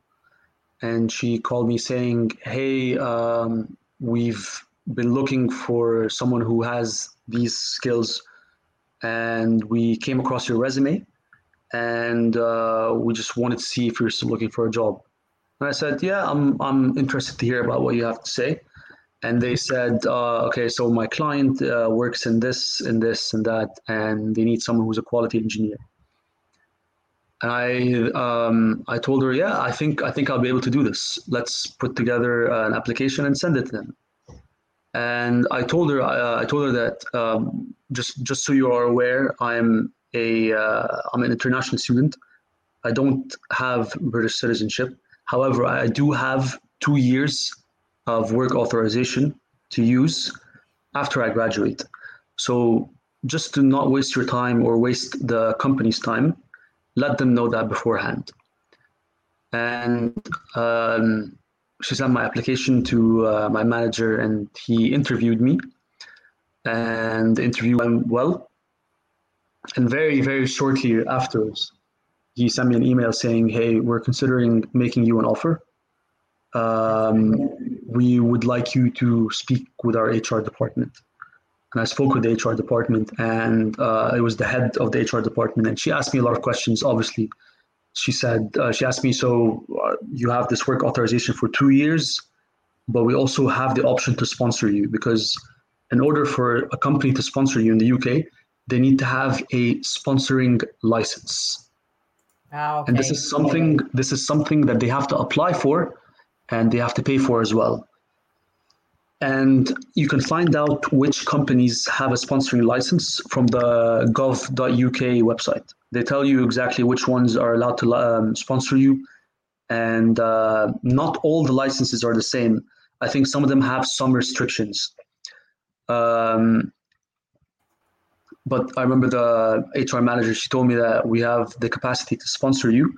and she called me saying, Hey, um, we've been looking for someone who has these skills and we came across your resume and uh, we just wanted to see if you're still looking for a job. And i said yeah i'm, I'm interested to hear about what you have to say and they said uh, okay so my client uh, works in this in this and that and they need someone who's a quality engineer and I um, I told her, yeah, I think I think I'll be able to do this. Let's put together an application and send it to them. And I told her uh, I told her that um, just just so you are aware, I'm a uh, I'm an international student. I don't have British citizenship. However, I do have two years of work authorization to use after I graduate. So just to not waste your time or waste the company's time, let them know that beforehand. And um, she sent my application to uh, my manager, and he interviewed me. And the interview went well. And very, very shortly afterwards, he sent me an email saying, "Hey, we're considering making you an offer. Um, we would like you to speak with our HR department." and I spoke with the HR department, and uh, it was the head of the HR department, and she asked me a lot of questions. Obviously, she said uh, she asked me, "So uh, you have this work authorization for two years, but we also have the option to sponsor you because in order for a company to sponsor you in the UK, they need to have a sponsoring license." Ah, okay. And this is something this is something that they have to apply for, and they have to pay for as well and you can find out which companies have a sponsoring license from the gov.uk website. They tell you exactly which ones are allowed to um, sponsor you, and uh, not all the licenses are the same. I think some of them have some restrictions. Um, but I remember the HR manager, she told me that we have the capacity to sponsor you,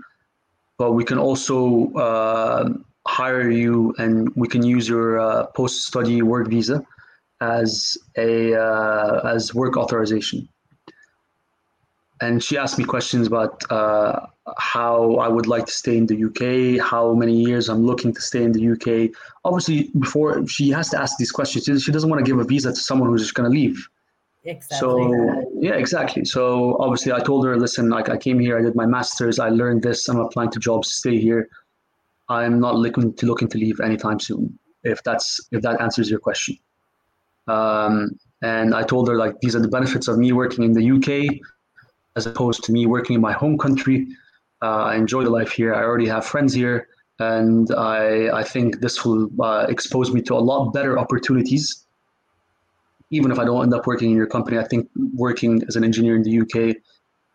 but we can also uh, hire you and we can use your uh, post-study work visa as a uh, as work authorization and she asked me questions about uh, how I would like to stay in the UK, how many years I'm looking to stay in the UK. Obviously, before she has to ask these questions, she doesn't want to give a visa to someone who's just going to leave. Exactly. So yeah, exactly. So obviously, I told her, listen, like I came here, I did my masters, I learned this, I'm applying to jobs, stay here. I'm not looking to looking to leave anytime soon. If that's if that answers your question. Um, and I told her like these are the benefits of me working in the UK as opposed to me working in my home country. Uh, I enjoy the life here. I already have friends here, and I I think this will uh, expose me to a lot better opportunities. Even if I don't end up working in your company, I think working as an engineer in the UK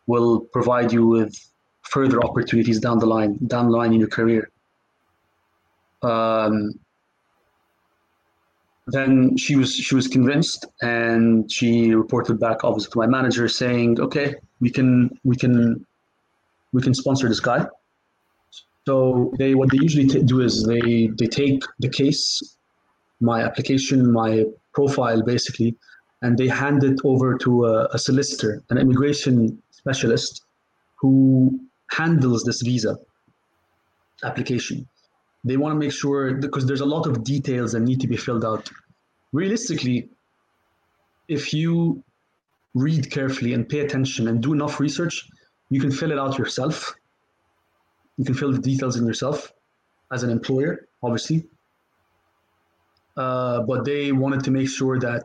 will provide you with further opportunities down the line, down the line in your career. Um, then she was she was convinced, and she reported back obviously to my manager saying, "Okay, we can we can we can sponsor this guy." So they what they usually t- do is they they take the case, my application, my profile basically, and they hand it over to a, a solicitor, an immigration specialist, who handles this visa application they want to make sure because there's a lot of details that need to be filled out. Realistically, if you read carefully and pay attention and do enough research, you can fill it out yourself. You can fill the details in yourself as an employer, obviously. Uh, but they wanted to make sure that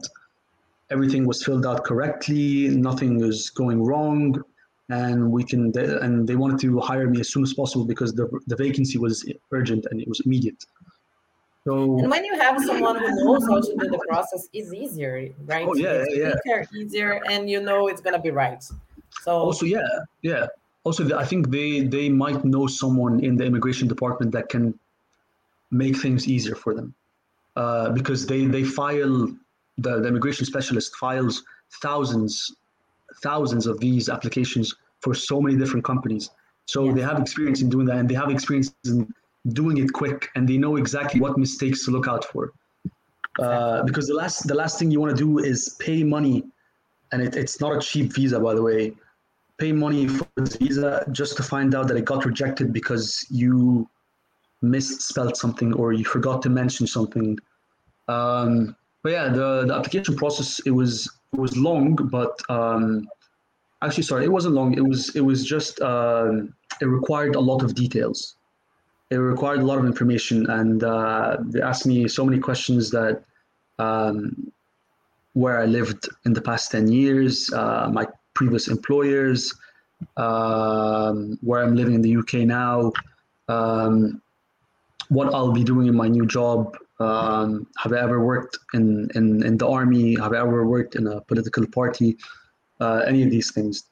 everything was filled out correctly, nothing was going wrong, and we can. And they wanted to hire me as soon as possible because the the vacancy was urgent and it was immediate. So, and when you have someone who knows how to do the process, it's easier, right? Oh yeah, it's yeah, quicker, easier, and you know it's gonna be right. So also, yeah, yeah. Also, I think they they might know someone in the immigration department that can make things easier for them, uh, because they they file the, the immigration specialist files thousands thousands of these applications for so many different companies. So yeah. they have experience in doing that, and they have experience in doing it quick and they know exactly what mistakes to look out for. Uh, because the last the last thing you want to do is pay money, and it, it's not a cheap visa, by the way. Pay money for this visa just to find out that it got rejected because you misspelled something or you forgot to mention something. Um, but yeah, the, the application process it was it was long, but um, actually, sorry, it wasn't long. It was it was just uh, it required a lot of details it required a lot of information and uh, they asked me so many questions that um, where I lived in the past 10 years, uh, my previous employers, um, where I'm living in the UK now, um, what I'll be doing in my new job. Um, have I ever worked in, in, in the army? Have I ever worked in a political party? Uh, any of these things.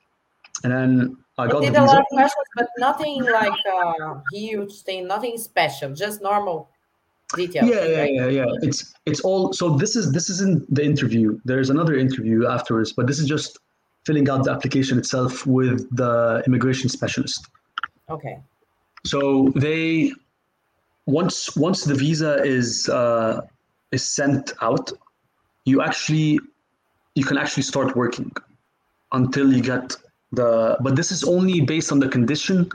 And then I got did a lot of questions, but nothing like a huge thing, nothing special, just normal details. Yeah, yeah, right? yeah, yeah. It's it's all. So this is this isn't the interview. There's another interview afterwards, but this is just filling out the application itself with the immigration specialist. Okay. So they once once the visa is uh, is sent out, you actually you can actually start working until you get the but this is only based on the condition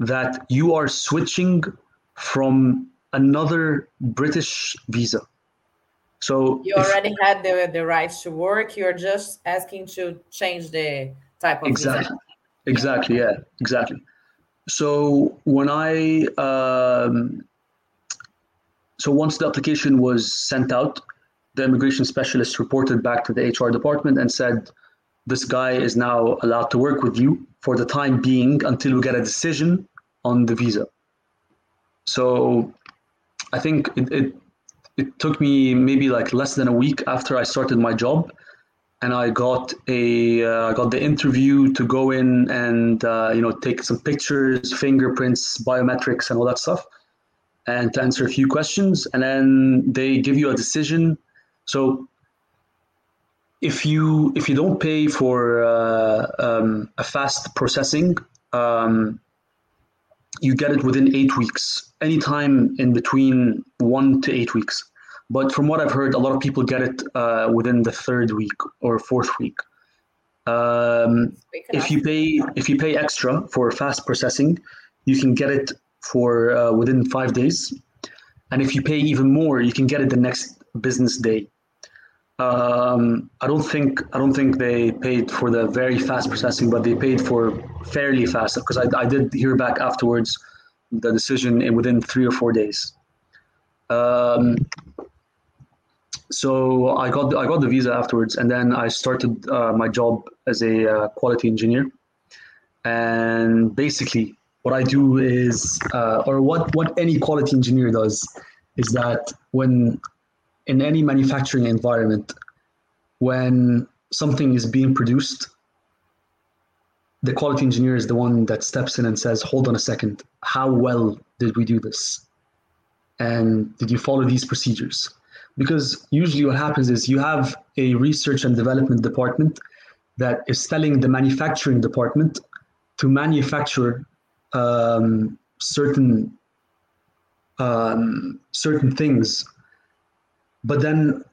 that you are switching from another British visa. So you already if, had the the rights to work. You're just asking to change the type of exactly, visa. exactly, yeah, exactly. So when I um, so once the application was sent out, the immigration specialist reported back to the HR department and said, this guy is now allowed to work with you for the time being until we get a decision on the visa. So I think it, it, it took me maybe like less than a week after I started my job, and I got a uh, got the interview to go in and uh, you know take some pictures, fingerprints, biometrics, and all that stuff, and to answer a few questions, and then they give you a decision. So if you if you don't pay for uh, um, a fast processing, um, you get it within eight weeks. Anytime in between one to eight weeks. But from what I've heard, a lot of people get it uh, within the third week or fourth week. Um, if you pay if you pay extra for fast processing, you can get it for uh, within five days, and if you pay even more, you can get it the next business day. Um, I don't think I don't think they paid for the very fast processing, but they paid for fairly fast because I, I did hear back afterwards the decision in within three or four days. Um, so I got I got the visa afterwards, and then I started uh, my job as a uh, quality engineer. And basically, what I do is, uh, or what what any quality engineer does, is that when in any manufacturing environment, when something is being produced, the quality engineer is the one that steps in and says, hold on a second, how well did we do this? And did you follow these procedures? Because usually what happens is you have a research and development department that is telling the manufacturing department to manufacture um, certain um, certain things. But then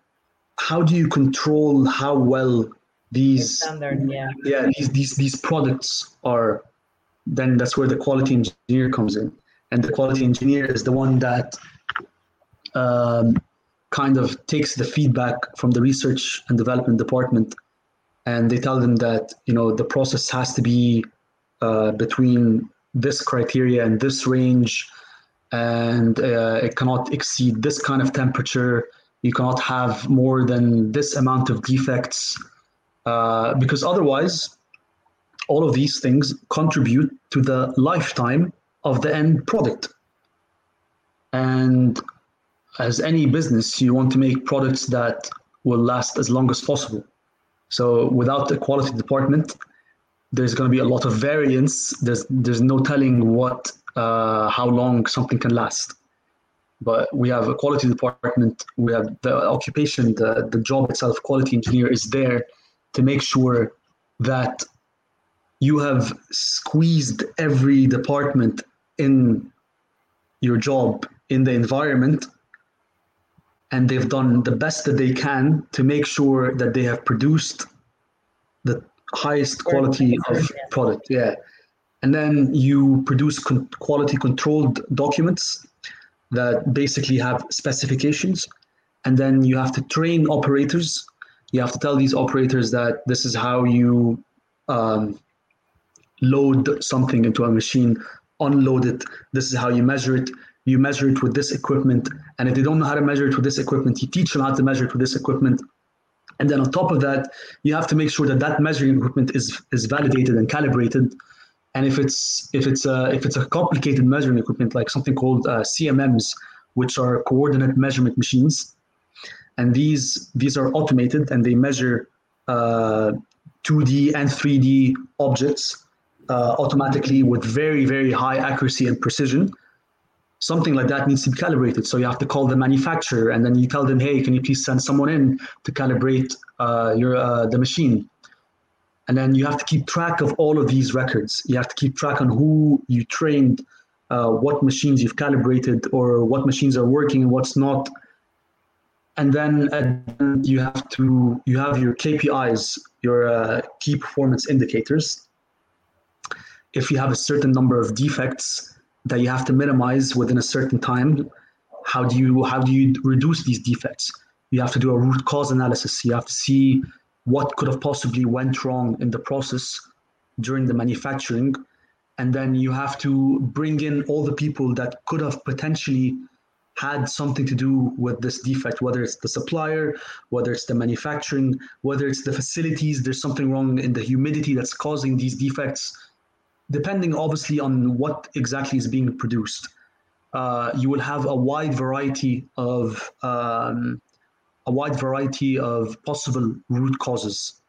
how do you control how well these standard, yeah. yeah these these these products are? Then that's where the quality engineer comes in. And the quality engineer is the one that um, kind of takes the feedback from the research and development department. And they tell them that you know the process has to be uh, between this criteria and this range and uh, it cannot exceed this kind of temperature. You cannot have more than this amount of defects uh, because otherwise all of these things contribute to the lifetime of the end product. And as any business you want to make products that will last as long as possible. So without a quality department, there's going to be a lot of variance. There's there's no telling what uh, how long something can last. But we have a quality department. We have the occupation, the the job itself. Quality engineer is there to make sure that you have squeezed every department in your job in the environment and they've done the best that they can to make sure that they have produced the highest quality of product yeah. And then you produce con- quality controlled documents that basically have specifications. And then you have to train operators. You have to tell these operators that this is how you um, load something into a machine unload it. This is how you measure it. You measure it with this equipment. And if they don't know how to measure it with this equipment, you teach them how to measure it with this equipment. And then on top of that, you have to make sure that that measuring equipment is, is validated and calibrated. And if it's if it's a if it's a complicated measuring equipment like something called uh, CMMs, which are coordinate measurement machines, and these these are automated and they measure uh, 2D and 3D objects uh, automatically with very very high accuracy and precision something like that needs to be calibrated. So you have to call the manufacturer, and then you tell them, "Hey, can you please send someone in to calibrate uh, your uh, the machine?" And then you have to keep track of all of these records. You have to keep track on who you trained, uh, what machines you've calibrated, or what machines are working and what's not. And then you have to you have your KPIs, your uh, key performance indicators. If you have a certain number of defects, that you have to minimize within a certain time. How do you how do you reduce these defects? You have to do a root cause analysis. You have to see what could have possibly went wrong in the process during the manufacturing, and then you have to bring in all the people that could have potentially had something to do with this defect, whether it's the supplier, whether it's the manufacturing, whether it's the facilities, there's something wrong in the humidity that's causing these defects depending obviously on what exactly is being produced. Uh, you will have a wide variety of um, a wide variety of possible root causes.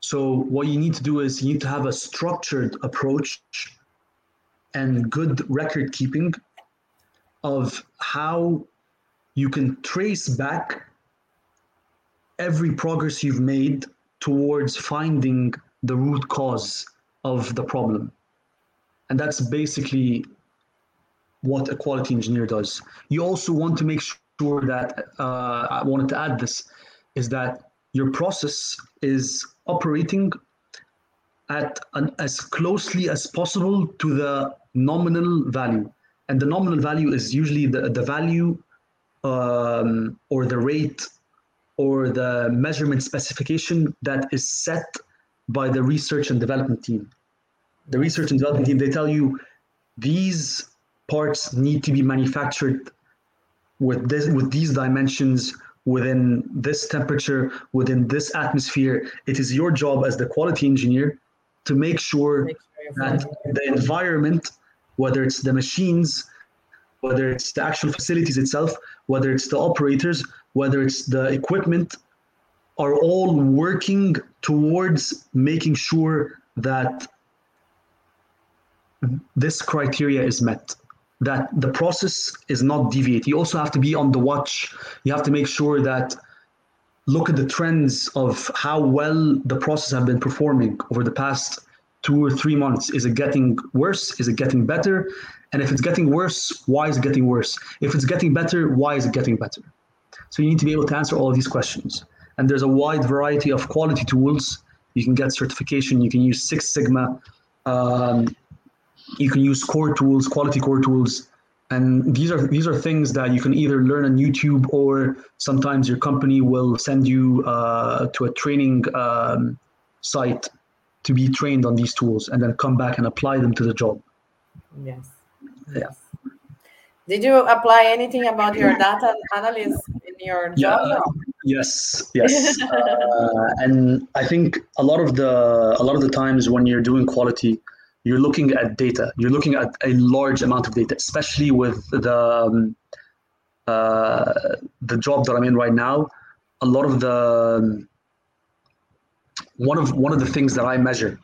So what you need to do is you need to have a structured approach and good record keeping of how you can trace back every progress you've made towards finding the root cause of the problem. And that's basically what a quality engineer does. You also want to make sure that, uh, I wanted to add this, is that your process is operating at an, as closely as possible to the nominal value. And the nominal value is usually the, the value um, or the rate or the measurement specification that is set by the research and development team the research and development team, they tell you these parts need to be manufactured with this with these dimensions within this temperature within this atmosphere. It is your job as the quality engineer to make sure, make sure that the environment whether it's the machines whether it's the actual facilities itself whether it's the operators whether it's the equipment are all working towards making sure that this criteria is met that the process is not deviate. You also have to be on the watch. You have to make sure that look at the trends of how well the process have been performing over the past two or three months. Is it getting worse? Is it getting better? And if it's getting worse why is it getting worse? If it's getting better why is it getting better? So you need to be able to answer all these questions. And there's a wide variety of quality tools. You can get certification. You can use six sigma um, you can use core tools, quality core tools, and these are these are things that you can either learn on YouTube or sometimes your company will send you uh, to a training um, site to be trained on these tools and then come back and apply them to the job. Yes. Yes. Did you apply anything about your data analysis in your job? Yeah. Yes, yes, uh, and I think a lot of the a lot of the times when you're doing quality, you're looking at data. You're looking at a large amount of data, especially with the um, uh, the job that I'm in right now. A lot of the um, one of one of the things that I measure,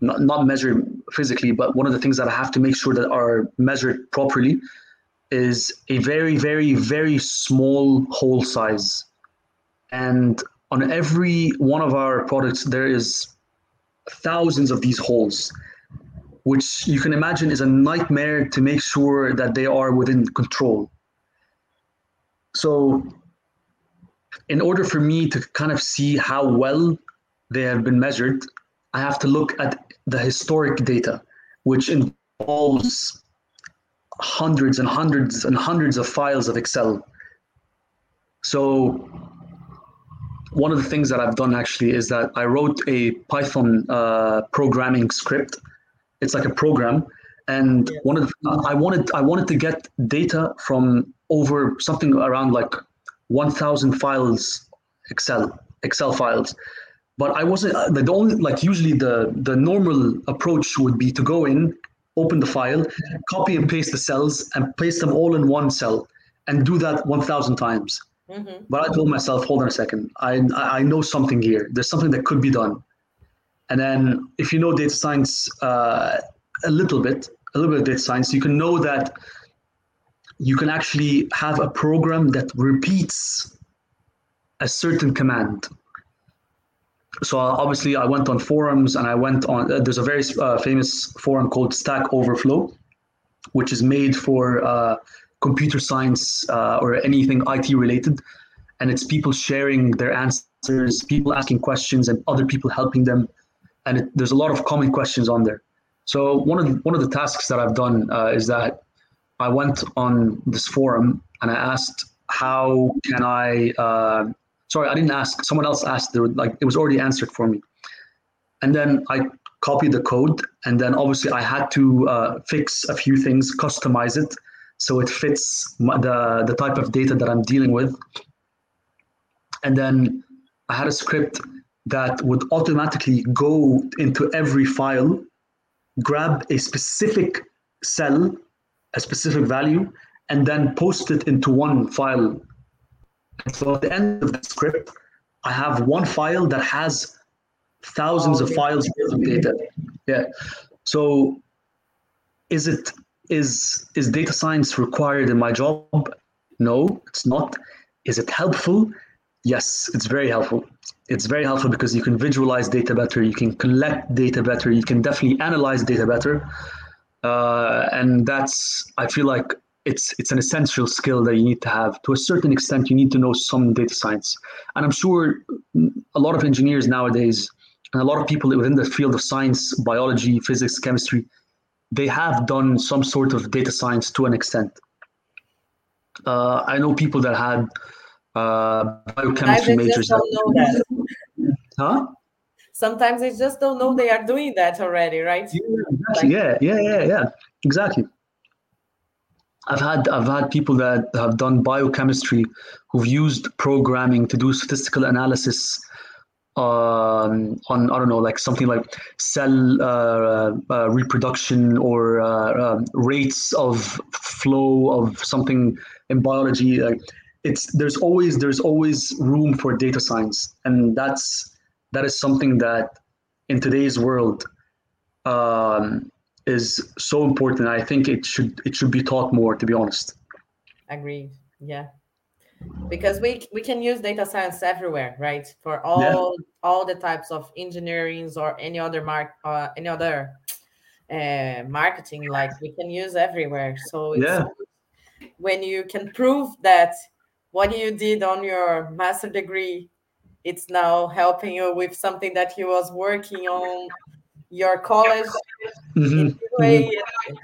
not not measure physically, but one of the things that I have to make sure that are measured properly is a very very very small hole size and on every one of our products, there is thousands of these holes, which you can imagine is a nightmare to make sure that they are within control. So, in order for me to kind of see how well they have been measured, I have to look at the historic data, which involves hundreds and hundreds and hundreds of files of Excel. So one of the things that I've done actually is that I wrote a Python uh, programming script. It's like a program, and one of the, I wanted I wanted to get data from over something around like 1,000 files Excel Excel files, but I wasn't uh, the only like usually the the normal approach would be to go in, open the file, copy and paste the cells, and paste them all in one cell, and do that 1,000 times Mm-hmm. But I told myself, hold on a second. I I know something here. There's something that could be done. And then if you know data science uh, a little bit, a little bit of data science, you can know that you can actually have a program that repeats a certain command. So uh, obviously, I went on forums and I went on. Uh, there's a very uh, famous forum called Stack Overflow, which is made for uh, computer science uh, or anything IT related, and it's people sharing their answers, people asking questions, and other people helping them. And it, there's a lot of common questions on there. So one of the, one of the tasks that I've done uh, is that I went on this forum and I asked how can I. Uh, sorry, I didn't ask. Someone else asked. There, like it was already answered for me. And then I copied the code, and then obviously I had to uh, fix a few things, customize it, so it fits the, the type of data that I'm dealing with. And then I had a script that would automatically go into every file, grab a specific cell, a specific value, and then post it into one file. So at the end of the script, I have one file that has thousands of files of data. Yeah. So is it is is data science required in my job? No, it's not. Is it helpful? Yes, it's very helpful. It's very helpful because you can visualize data better, you can collect data better, you can definitely analyze data better, uh, and that's I feel like it's it's an essential skill that you need to have. To a certain extent, you need to know some data science, and I'm sure a lot of engineers nowadays and a lot of people within the field of science, biology, physics, chemistry, they have done some sort of data science to an extent. Uh, I know people that had uh, biochemistry majors. That, huh? Sometimes they just don't know they are doing that already, right? Yeah, exactly. yeah, yeah, yeah, yeah, exactly. I've had I've had people that have done biochemistry who've used programming to do statistical analysis um, on I don't know like something like cell uh, uh, reproduction or uh, um, rates of flow of something in biology. Like it's there's always there's always room for data science, and that's that is something that in today's world um, is so important. I think it should it should be taught more. To be honest. Agreed. Yeah because we we can use data science everywhere right for all yeah. all the types of engineerings or any other mark uh, any other uh, marketing like we can use everywhere so yeah when you can prove that what you did on your master degree it's now helping you with something that you was working on your college mm-hmm. way mm-hmm.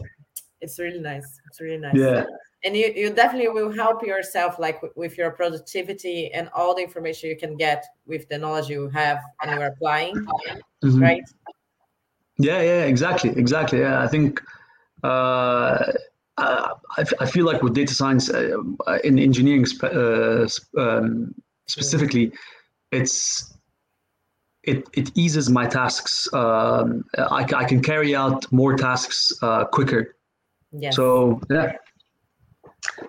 it's really nice it's really nice yeah and you, you definitely will help yourself like with your productivity and all the information you can get with the knowledge you have and you're applying mm-hmm. right yeah yeah exactly exactly yeah i think uh, I, I feel like with data science uh, in engineering spe- uh, um, specifically it's it, it eases my tasks um, I, I can carry out more tasks uh, quicker yes. so yeah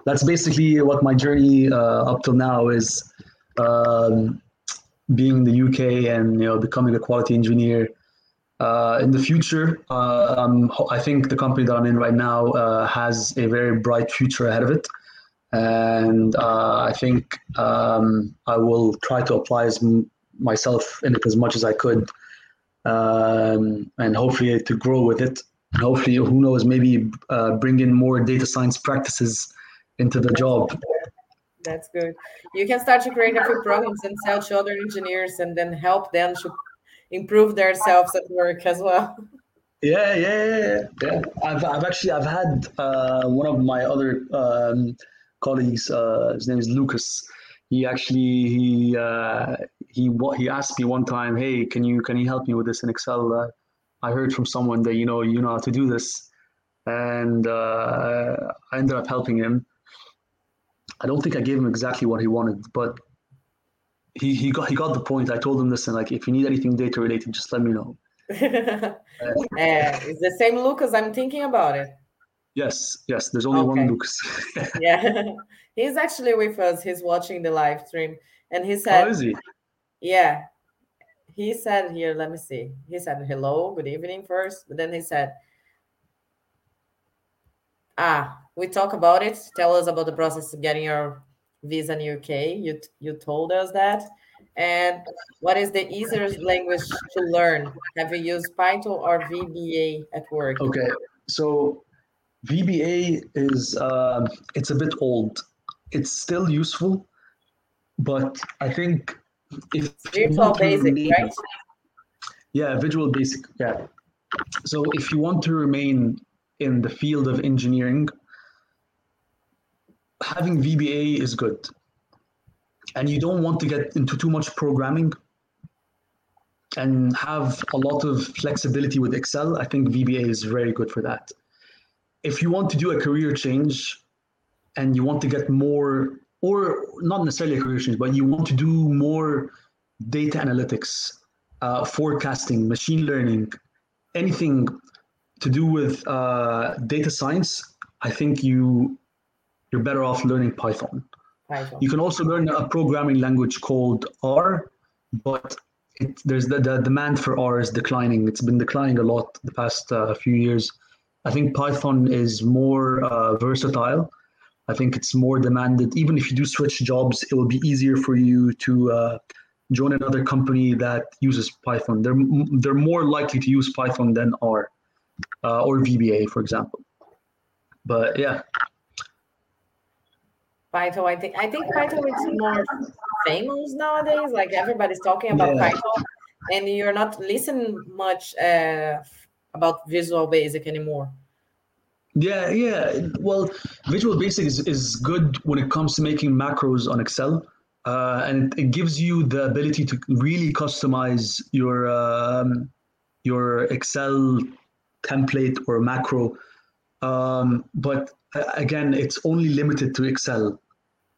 that's basically what my journey uh, up till now is um, being in the UK and you know becoming a quality engineer. Uh, in the future, uh, um, I think the company that I'm in right now uh, has a very bright future ahead of it, and uh, I think um, I will try to apply as m- myself in it as much as I could, um, and hopefully to grow with it. And hopefully, who knows, maybe uh, bring in more data science practices into the job. That's good. You can start to create a few programs and sell to other engineers and then help them to improve themselves at work as well. Yeah, yeah, yeah, yeah. I've, I've actually I've had uh, one of my other um, colleagues. Uh, his name is Lucas. He actually he uh, he he asked me one time, "Hey, can you can you help me with this in Excel?" Uh, I heard from someone that you know you know how to do this, and uh, I ended up helping him I don't think I gave him exactly what he wanted, but he, he got he got the point. I told him this and like if you need anything data related, just let me know. uh, it's the same Lucas. I'm thinking about it. Yes, yes. There's only okay. one Lucas. yeah, he's actually with us. He's watching the live stream, and he said, "Oh, is he?" Yeah, he said here. Let me see. He said hello, good evening first, but then he said, "Ah, we talk about it. Tell us about the process of getting your visa in UK. You you told us that. And what is the easiest language to learn? Have you used Python or VBA at work? Okay, so VBA is uh, it's a bit old. It's still useful, but I think if Visual Basic, remain, right? Yeah, Visual Basic. Yeah. So if you want to remain in the field of engineering, having VBA is good. And you don't want to get into too much programming and have a lot of flexibility with Excel. I think VBA is very good for that. If you want to do a career change and you want to get more, or not necessarily a career change, but you want to do more data analytics, uh, forecasting, machine learning, anything to do with uh, data science, I think you you're better off learning Python. Python. You can also learn a programming language called R, but it, there's the, the demand for R is declining. It's been declining a lot the past uh, few years. I think Python is more uh, versatile. I think it's more demanded. Even if you do switch jobs, it will be easier for you to uh, join another company that uses Python. They're they're more likely to use Python than R uh, or VBA, for example. But yeah, Python. I think I think Python is more famous nowadays. Like everybody's talking about yeah. Python, and you're not listening much uh, about Visual Basic anymore. Yeah, yeah. Well, Visual Basic is, is good when it comes to making macros on Excel. Uh, and it gives you the ability to really customize your um, your Excel template or macro. Um, but uh, again, it's only limited to Excel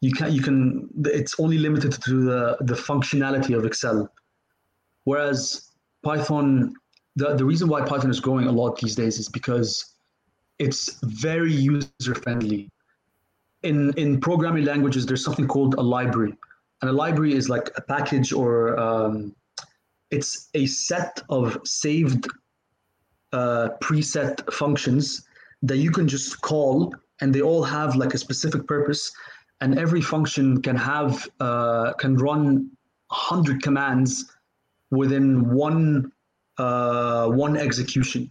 you can you can it's only limited to the the functionality of excel. Whereas python the, the reason why python is growing a lot these days is because it's very user friendly in in programming languages there's something called a library. And a library is like a package or um, it's a set of saved uh, preset functions that you can just call and they all have like a specific purpose and every function can have uh, can run 100 commands within one uh, one execution.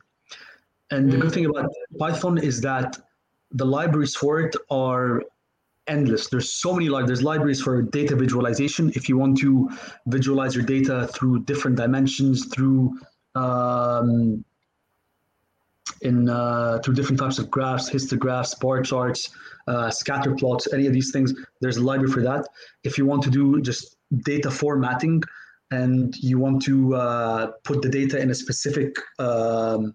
And the good thing about python is that the libraries for it are endless. There's so many like there's libraries for data visualization. If you want to visualize your data through different dimensions through um, in uh, through different types of graphs, histographs, bar charts, uh, scatter plots, any of these things. There's a library for that. If you want to do just data formatting and you want to uh, put the data in a specific um,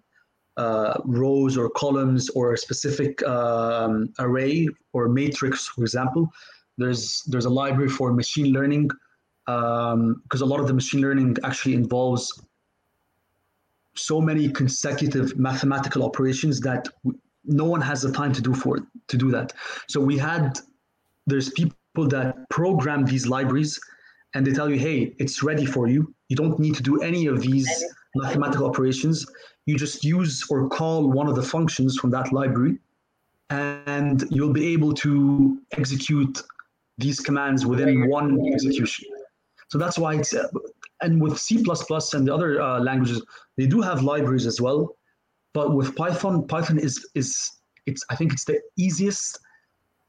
uh, rows or columns or a specific um, array or matrix, for example, there's there's a library for machine learning because um, a lot of the machine learning actually involves so many consecutive mathematical operations that no one has the time to do for to do that. So we had there's people that program these libraries and they tell you, hey, it's ready for you. You don't need to do any of these mathematical operations. You just use or call one of the functions from that library, and you'll be able to execute these commands within one execution. So that's why it's, uh, and with C++ and the other uh, languages, they do have libraries as well. But with Python, Python is, is it's, I think it's the easiest.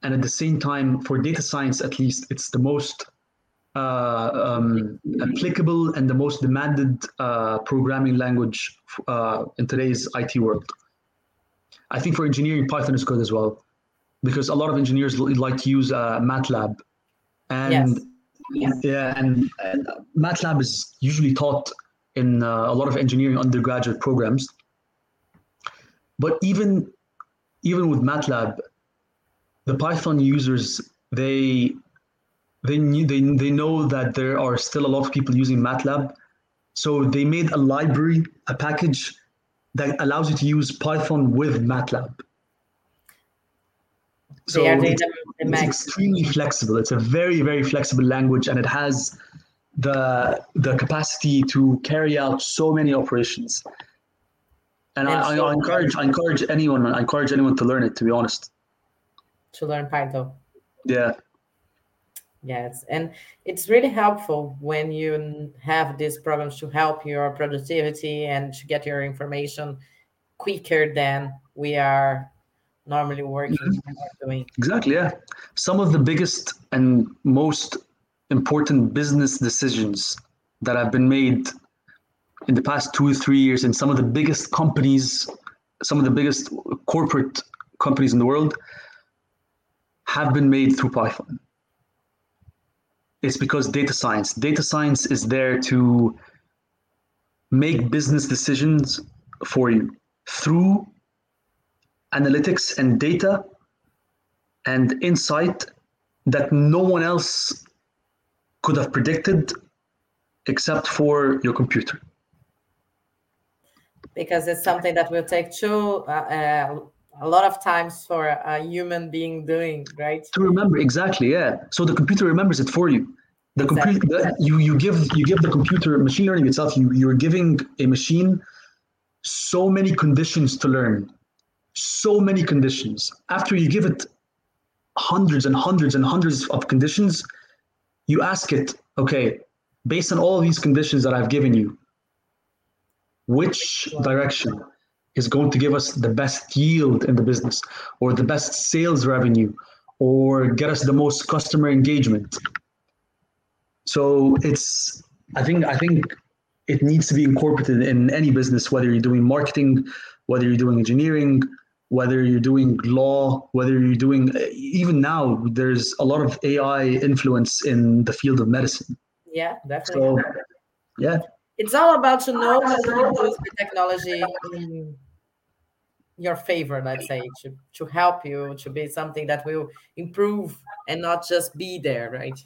And at the same time, for data science, at least, it's the most uh, um, applicable and the most demanded uh, programming language uh, in today's IT world. I think for engineering, Python is good as well because a lot of engineers like to use uh, MATLAB, and yes. Yeah, and, and MATLAB is usually taught in uh, a lot of engineering undergraduate programs. But even even with MATLAB, the Python users they they they they know that there are still a lot of people using MATLAB, so they made a library, a package that allows you to use Python with MATLAB. So it's, it's extremely flexible. It's a very, very flexible language, and it has the the capacity to carry out so many operations. And, and I, so I, encourage I encourage anyone I encourage anyone to learn it. To be honest, to learn Python. Yeah. Yes, and it's really helpful when you have these programs to help your productivity and to get your information quicker than we are normally working mm-hmm. doing. Exactly, yeah. Some of the biggest and most important business decisions that have been made in the past two or three years in some of the biggest companies, some of the biggest corporate companies in the world have been made through Python. It's because data science. Data science is there to make business decisions for you through analytics and data and insight that no one else could have predicted except for your computer. Because it's something that will take too uh, uh, a lot of times for a human being doing right? To remember exactly yeah. So the computer remembers it for you. The exactly. computer you you give you give the computer machine learning itself you you're giving a machine so many conditions to learn so many conditions. After you give it hundreds and hundreds and hundreds of conditions, you ask it, okay, based on all these conditions that I've given you, which direction is going to give us the best yield in the business or the best sales revenue or get us the most customer engagement? So it's I think I think it needs to be incorporated in any business, whether you're doing marketing, whether you're doing engineering, whether you're doing law, whether you're doing eh, even now, there's a lot of AI influence in the field of medicine. Yeah, definitely. So, yeah. It's all about to know how to use the technology in your favor, let's say, to, to help you, to be something that will improve and not just be there, right?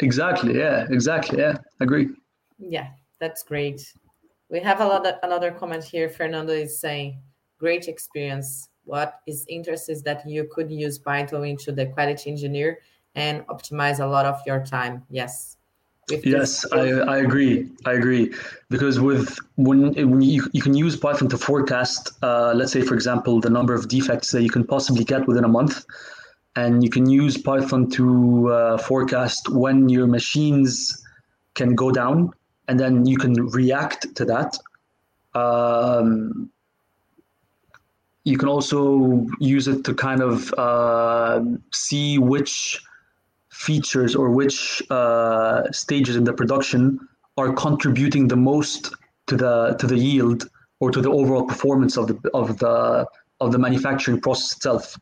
Exactly. Yeah, exactly. Yeah, agree. Yeah, that's great. We have a lot of, another comment here. Fernando is saying, great experience what is interesting is that you could use Python into the quality engineer and optimize a lot of your time. Yes. yes, I, I agree. I agree because with when, when you, you can use Python to forecast, uh, let's say for example, the number of defects that you can possibly get within a month, and you can use Python to uh, forecast when your machines can go down, and then you can react to that. Um, you can also use it to kind of uh, see which features or which uh, stages in the production are contributing the most to the to the yield or to the overall performance of the of the of the manufacturing process itself.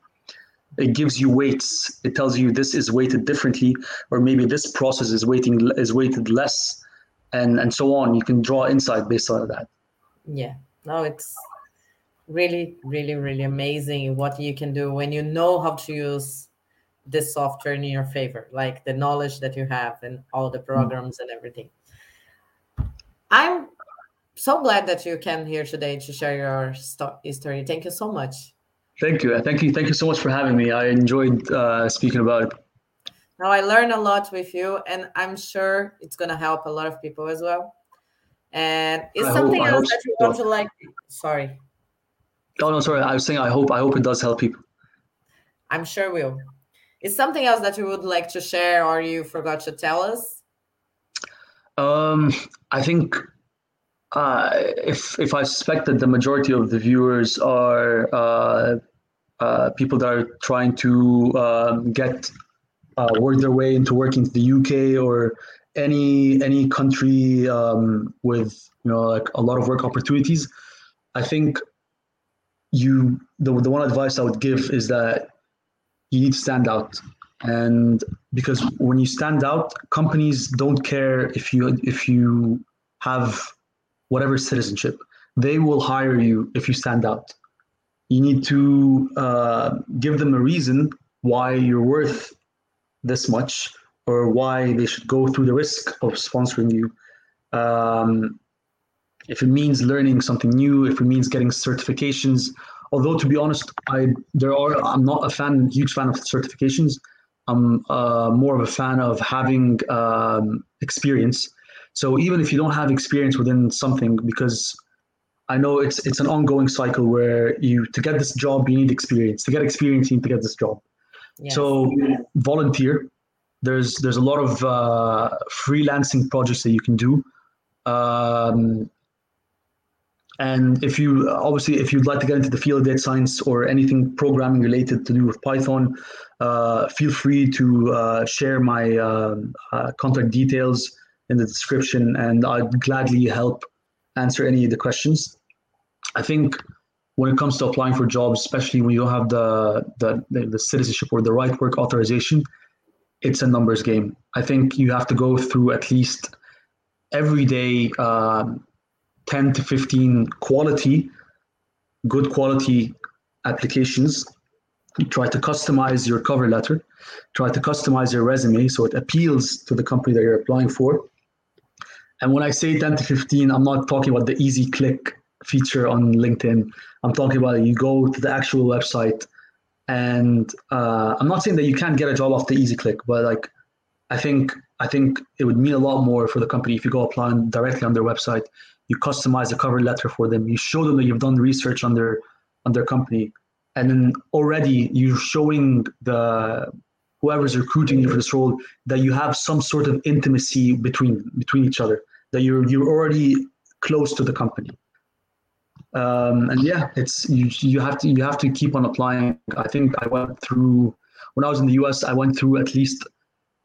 It gives you weights. It tells you this is weighted differently, or maybe this process is weighting is weighted less, and and so on. You can draw insight based on that. Yeah. No, it's really, really, really amazing what you can do when you know how to use this software in your favor, like the knowledge that you have and all the programs and everything. I'm so glad that you came here today to share your story. Thank you so much. Thank you. Thank you. Thank you so much for having me. I enjoyed uh, speaking about it. Now I learned a lot with you, and I'm sure it's going to help a lot of people as well. And it's I something hope, else that you want to like. Sorry. Oh no, sorry. I was saying I hope I hope it does help people. I'm sure will. Is something else that you would like to share, or you forgot to tell us? Um, I think uh, if if I suspect that the majority of the viewers are uh, uh, people that are trying to um, get uh, work their way into working in the UK or any any country um, with you know like a lot of work opportunities, I think you the the one advice I would give is that you need to stand out and because when you stand out companies don't care if you if you have whatever citizenship, they will hire you if you stand out. You need to uh, give them a reason why you're worth this much or why they should go through the risk of sponsoring you. Um, if it means learning something new, if it means getting certifications, although to be honest, I there are I'm not a fan, huge fan of certifications. I'm uh, more of a fan of having um, experience so even if you don't have experience within something, because I know it's it's an ongoing cycle where you to get this job you need experience. To get experience, you need to get this job. Yes. So volunteer. There's there's a lot of uh, freelancing projects that you can do. Um, and if you obviously if you'd like to get into the field of data science or anything programming related to do with Python, uh, feel free to uh, share my uh, uh contact details in the description, and I'd gladly help answer any of the questions. I think when it comes to applying for jobs, especially when you don't have the, the, the citizenship or the right work authorization, it's a numbers game. I think you have to go through at least every day um, 10 to 15 quality, good quality applications. try to customize your cover letter, try to customize your resume so it appeals to the company that you're applying for. And when I say 10 to 15, I'm not talking about the easy click feature on LinkedIn. I'm talking about you go to the actual website, and uh, I'm not saying that you can't get a job off the easy click, but like I think I think it would mean a lot more for the company if you go applying directly on their website. You customize a cover letter for them. You show them that you've done research on their on their company, and then already you're showing the whoever's recruiting you for this role that you have some sort of intimacy between between each other that you're you're already close to the company. Um, and yeah it's you you have to you have to keep on applying. I think i went through when i was in the us i went through at least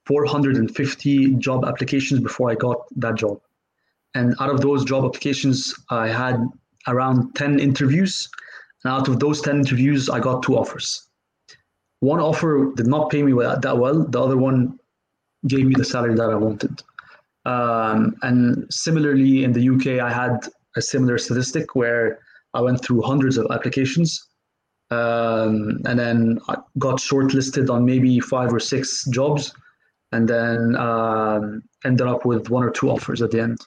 450 job applications before i got that job and out of those job applications i had around 10 interviews and out of those 10 interviews i got two offers one offer did not pay me that well. The other one gave me the salary that I wanted. Um, and similarly, in the UK, I had a similar statistic where I went through hundreds of applications um, and then I got shortlisted on maybe five or six jobs and then um, ended up with one or two offers at the end.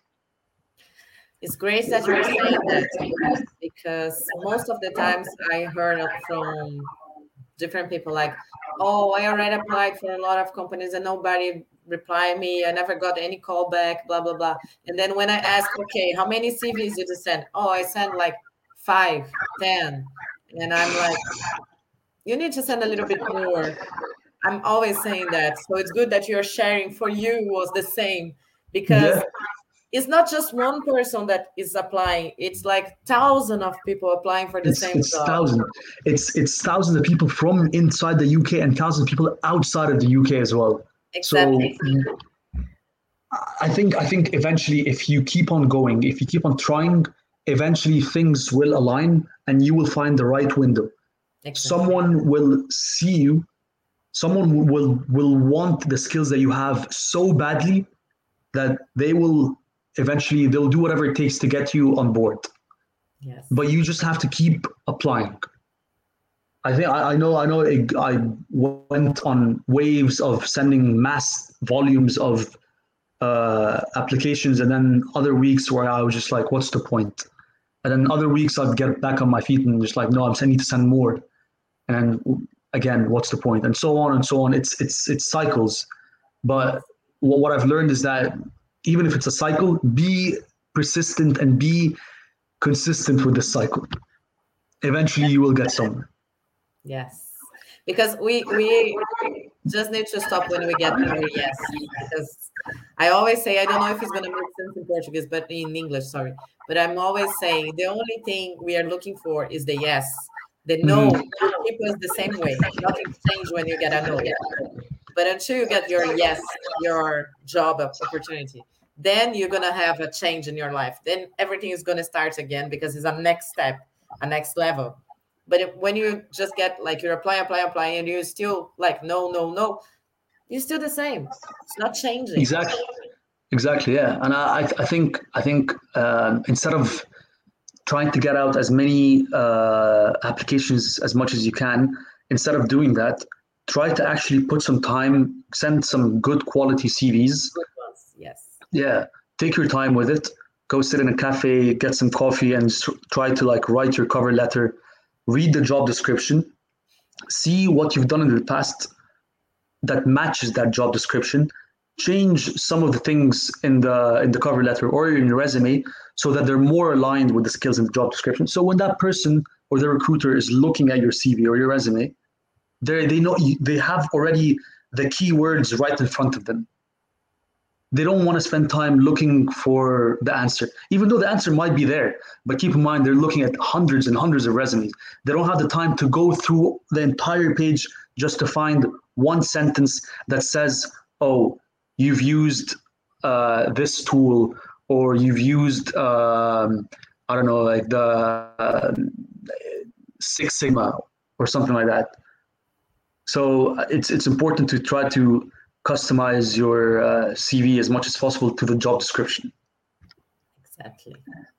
It's great that you're saying that because most of the times I heard from different people like, oh, I already applied for a lot of companies and nobody replied me. I never got any call back, blah, blah, blah. And then when I ask, okay, how many CVs did you send? Oh, I sent like five, ten. And I'm like, you need to send a little bit more. I'm always saying that. So it's good that you're sharing for you was the same because yeah it's not just one person that is applying it's like thousands of people applying for the it's, same it's job thousand it's it's thousands of people from inside the uk and thousands of people outside of the uk as well exactly. so i think i think eventually if you keep on going if you keep on trying eventually things will align and you will find the right window. Exactly. Someone will see you. Someone will will want the skills that you have so badly that they will eventually they'll do whatever it takes to get you on board. Yes. But you just have to keep applying. I think I, I know I know it, I went on waves of sending mass volumes of uh, applications, and then other weeks where I was just like, "What's the point?" And then other weeks I'd get back on my feet and just like, "No, I'm sending to send more." And again, what's the point? And so on and so on. It's it's it's cycles, but what I've learned is that even if it's a cycle, be persistent and be consistent with the cycle. Eventually, you will get somewhere. Yes, because we we just need to stop when we get more yes. Because I always say I don't know if it's going to make sense in Portuguese, but in English, sorry. But I'm always saying the only thing we are looking for is the yes. The no mm-hmm. keep us the same way. Nothing changes when you get a no. But until you get your yes, your job opportunity, then you're gonna have a change in your life. Then everything is gonna start again because it's a next step, a next level. But if, when you just get like you apply, apply, apply, and you're still like no, no, no, you're still the same. It's not changing. Exactly. Exactly. Yeah, and I, I think I think um, instead of trying to get out as many uh, applications as much as you can, instead of doing that, try to actually put some time, send some good quality CVs. Good ones, yes. Yeah, take your time with it. Go sit in a cafe, get some coffee, and try to like write your cover letter. Read the job description. See what you've done in the past that matches that job description. Change some of the things in the in the cover letter or in your resume so that they're more aligned with the skills in the job description. So when that person or the recruiter is looking at your CV or your resume, they they know they have already the keywords right in front of them. They don't want to spend time looking for the answer, even though the answer might be there. But keep in mind, they're looking at hundreds and hundreds of resumes. They don't have the time to go through the entire page just to find one sentence that says, "Oh, you've used uh, this tool, or you've used um, I don't know, like the uh, Six Sigma or something like that." So uh, it's it's important to try to customize your uh, CV as much as possible to the job description. Exactly.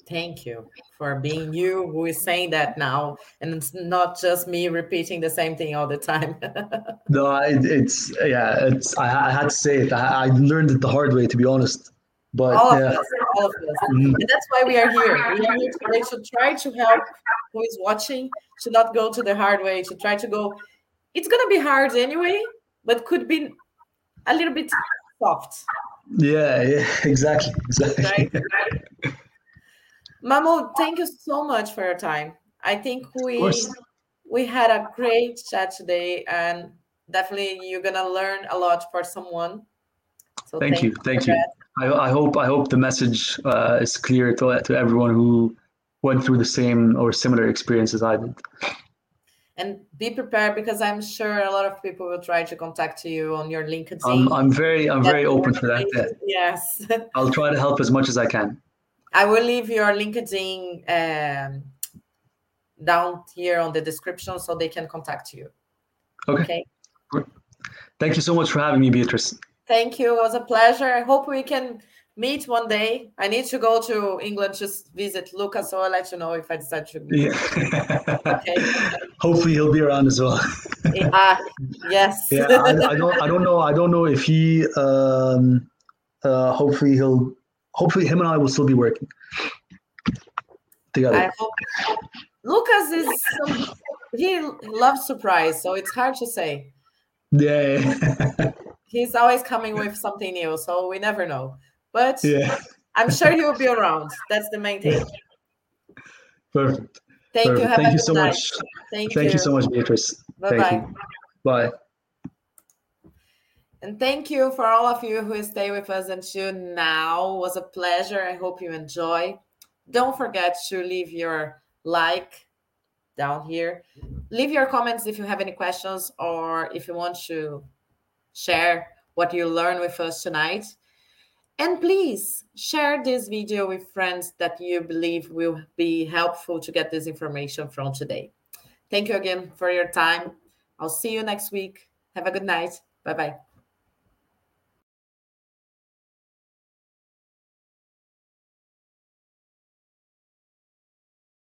Thank you for being you who is saying that now, and it's not just me repeating the same thing all the time. no, it, it's yeah, it's I, I, had to say it. I, I, learned it the hard way, to be honest. But all yeah. of us, all of us, mm-hmm. and that's why we are here. We are here today to try to help who is watching to not go to the hard way, to try to go it's gonna be hard anyway, but could be a little bit soft. Yeah, yeah, exactly, exactly. Right? Mahmoud, thank you so much for your time. I think we we had a great chat today, and definitely you're gonna learn a lot for someone. So thank, thank you, thank you. I, I, hope I hope the message uh, is clear to to everyone who went through the same or similar experiences I did and be prepared because I'm sure a lot of people will try to contact you on your LinkedIn. I'm, I'm very I'm very open for that. Yeah. Yes. I'll try to help as much as I can. I will leave your LinkedIn um, down here on the description so they can contact you. Okay. okay. Thank you so much for having me, Beatrice. Thank you. It was a pleasure. I hope we can meet one day. I need to go to England to visit Lucas, so I'll let you know if I decide to. Yeah. okay. Hopefully, he'll be around as well. uh, yes. yeah, I, I, don't. I don't know. I don't know if he. Um, uh, hopefully, he'll. Hopefully, him and I will still be working together. I hope. Lucas is. Some, he loves surprise, so it's hard to say. Yeah. He's always coming with something new, so we never know. But yeah. I'm sure he will be around. That's the main thing. Perfect. Thank Perfect. you. Have Thank you so night. much. Thank, thank you. you so much, Beatrice. Bye bye. Bye. And thank you for all of you who stay with us until now. It was a pleasure. I hope you enjoy. Don't forget to leave your like down here. Leave your comments if you have any questions or if you want to share what you learned with us tonight. And please share this video with friends that you believe will be helpful to get this information from today. Thank you again for your time. I'll see you next week. Have a good night. Bye bye.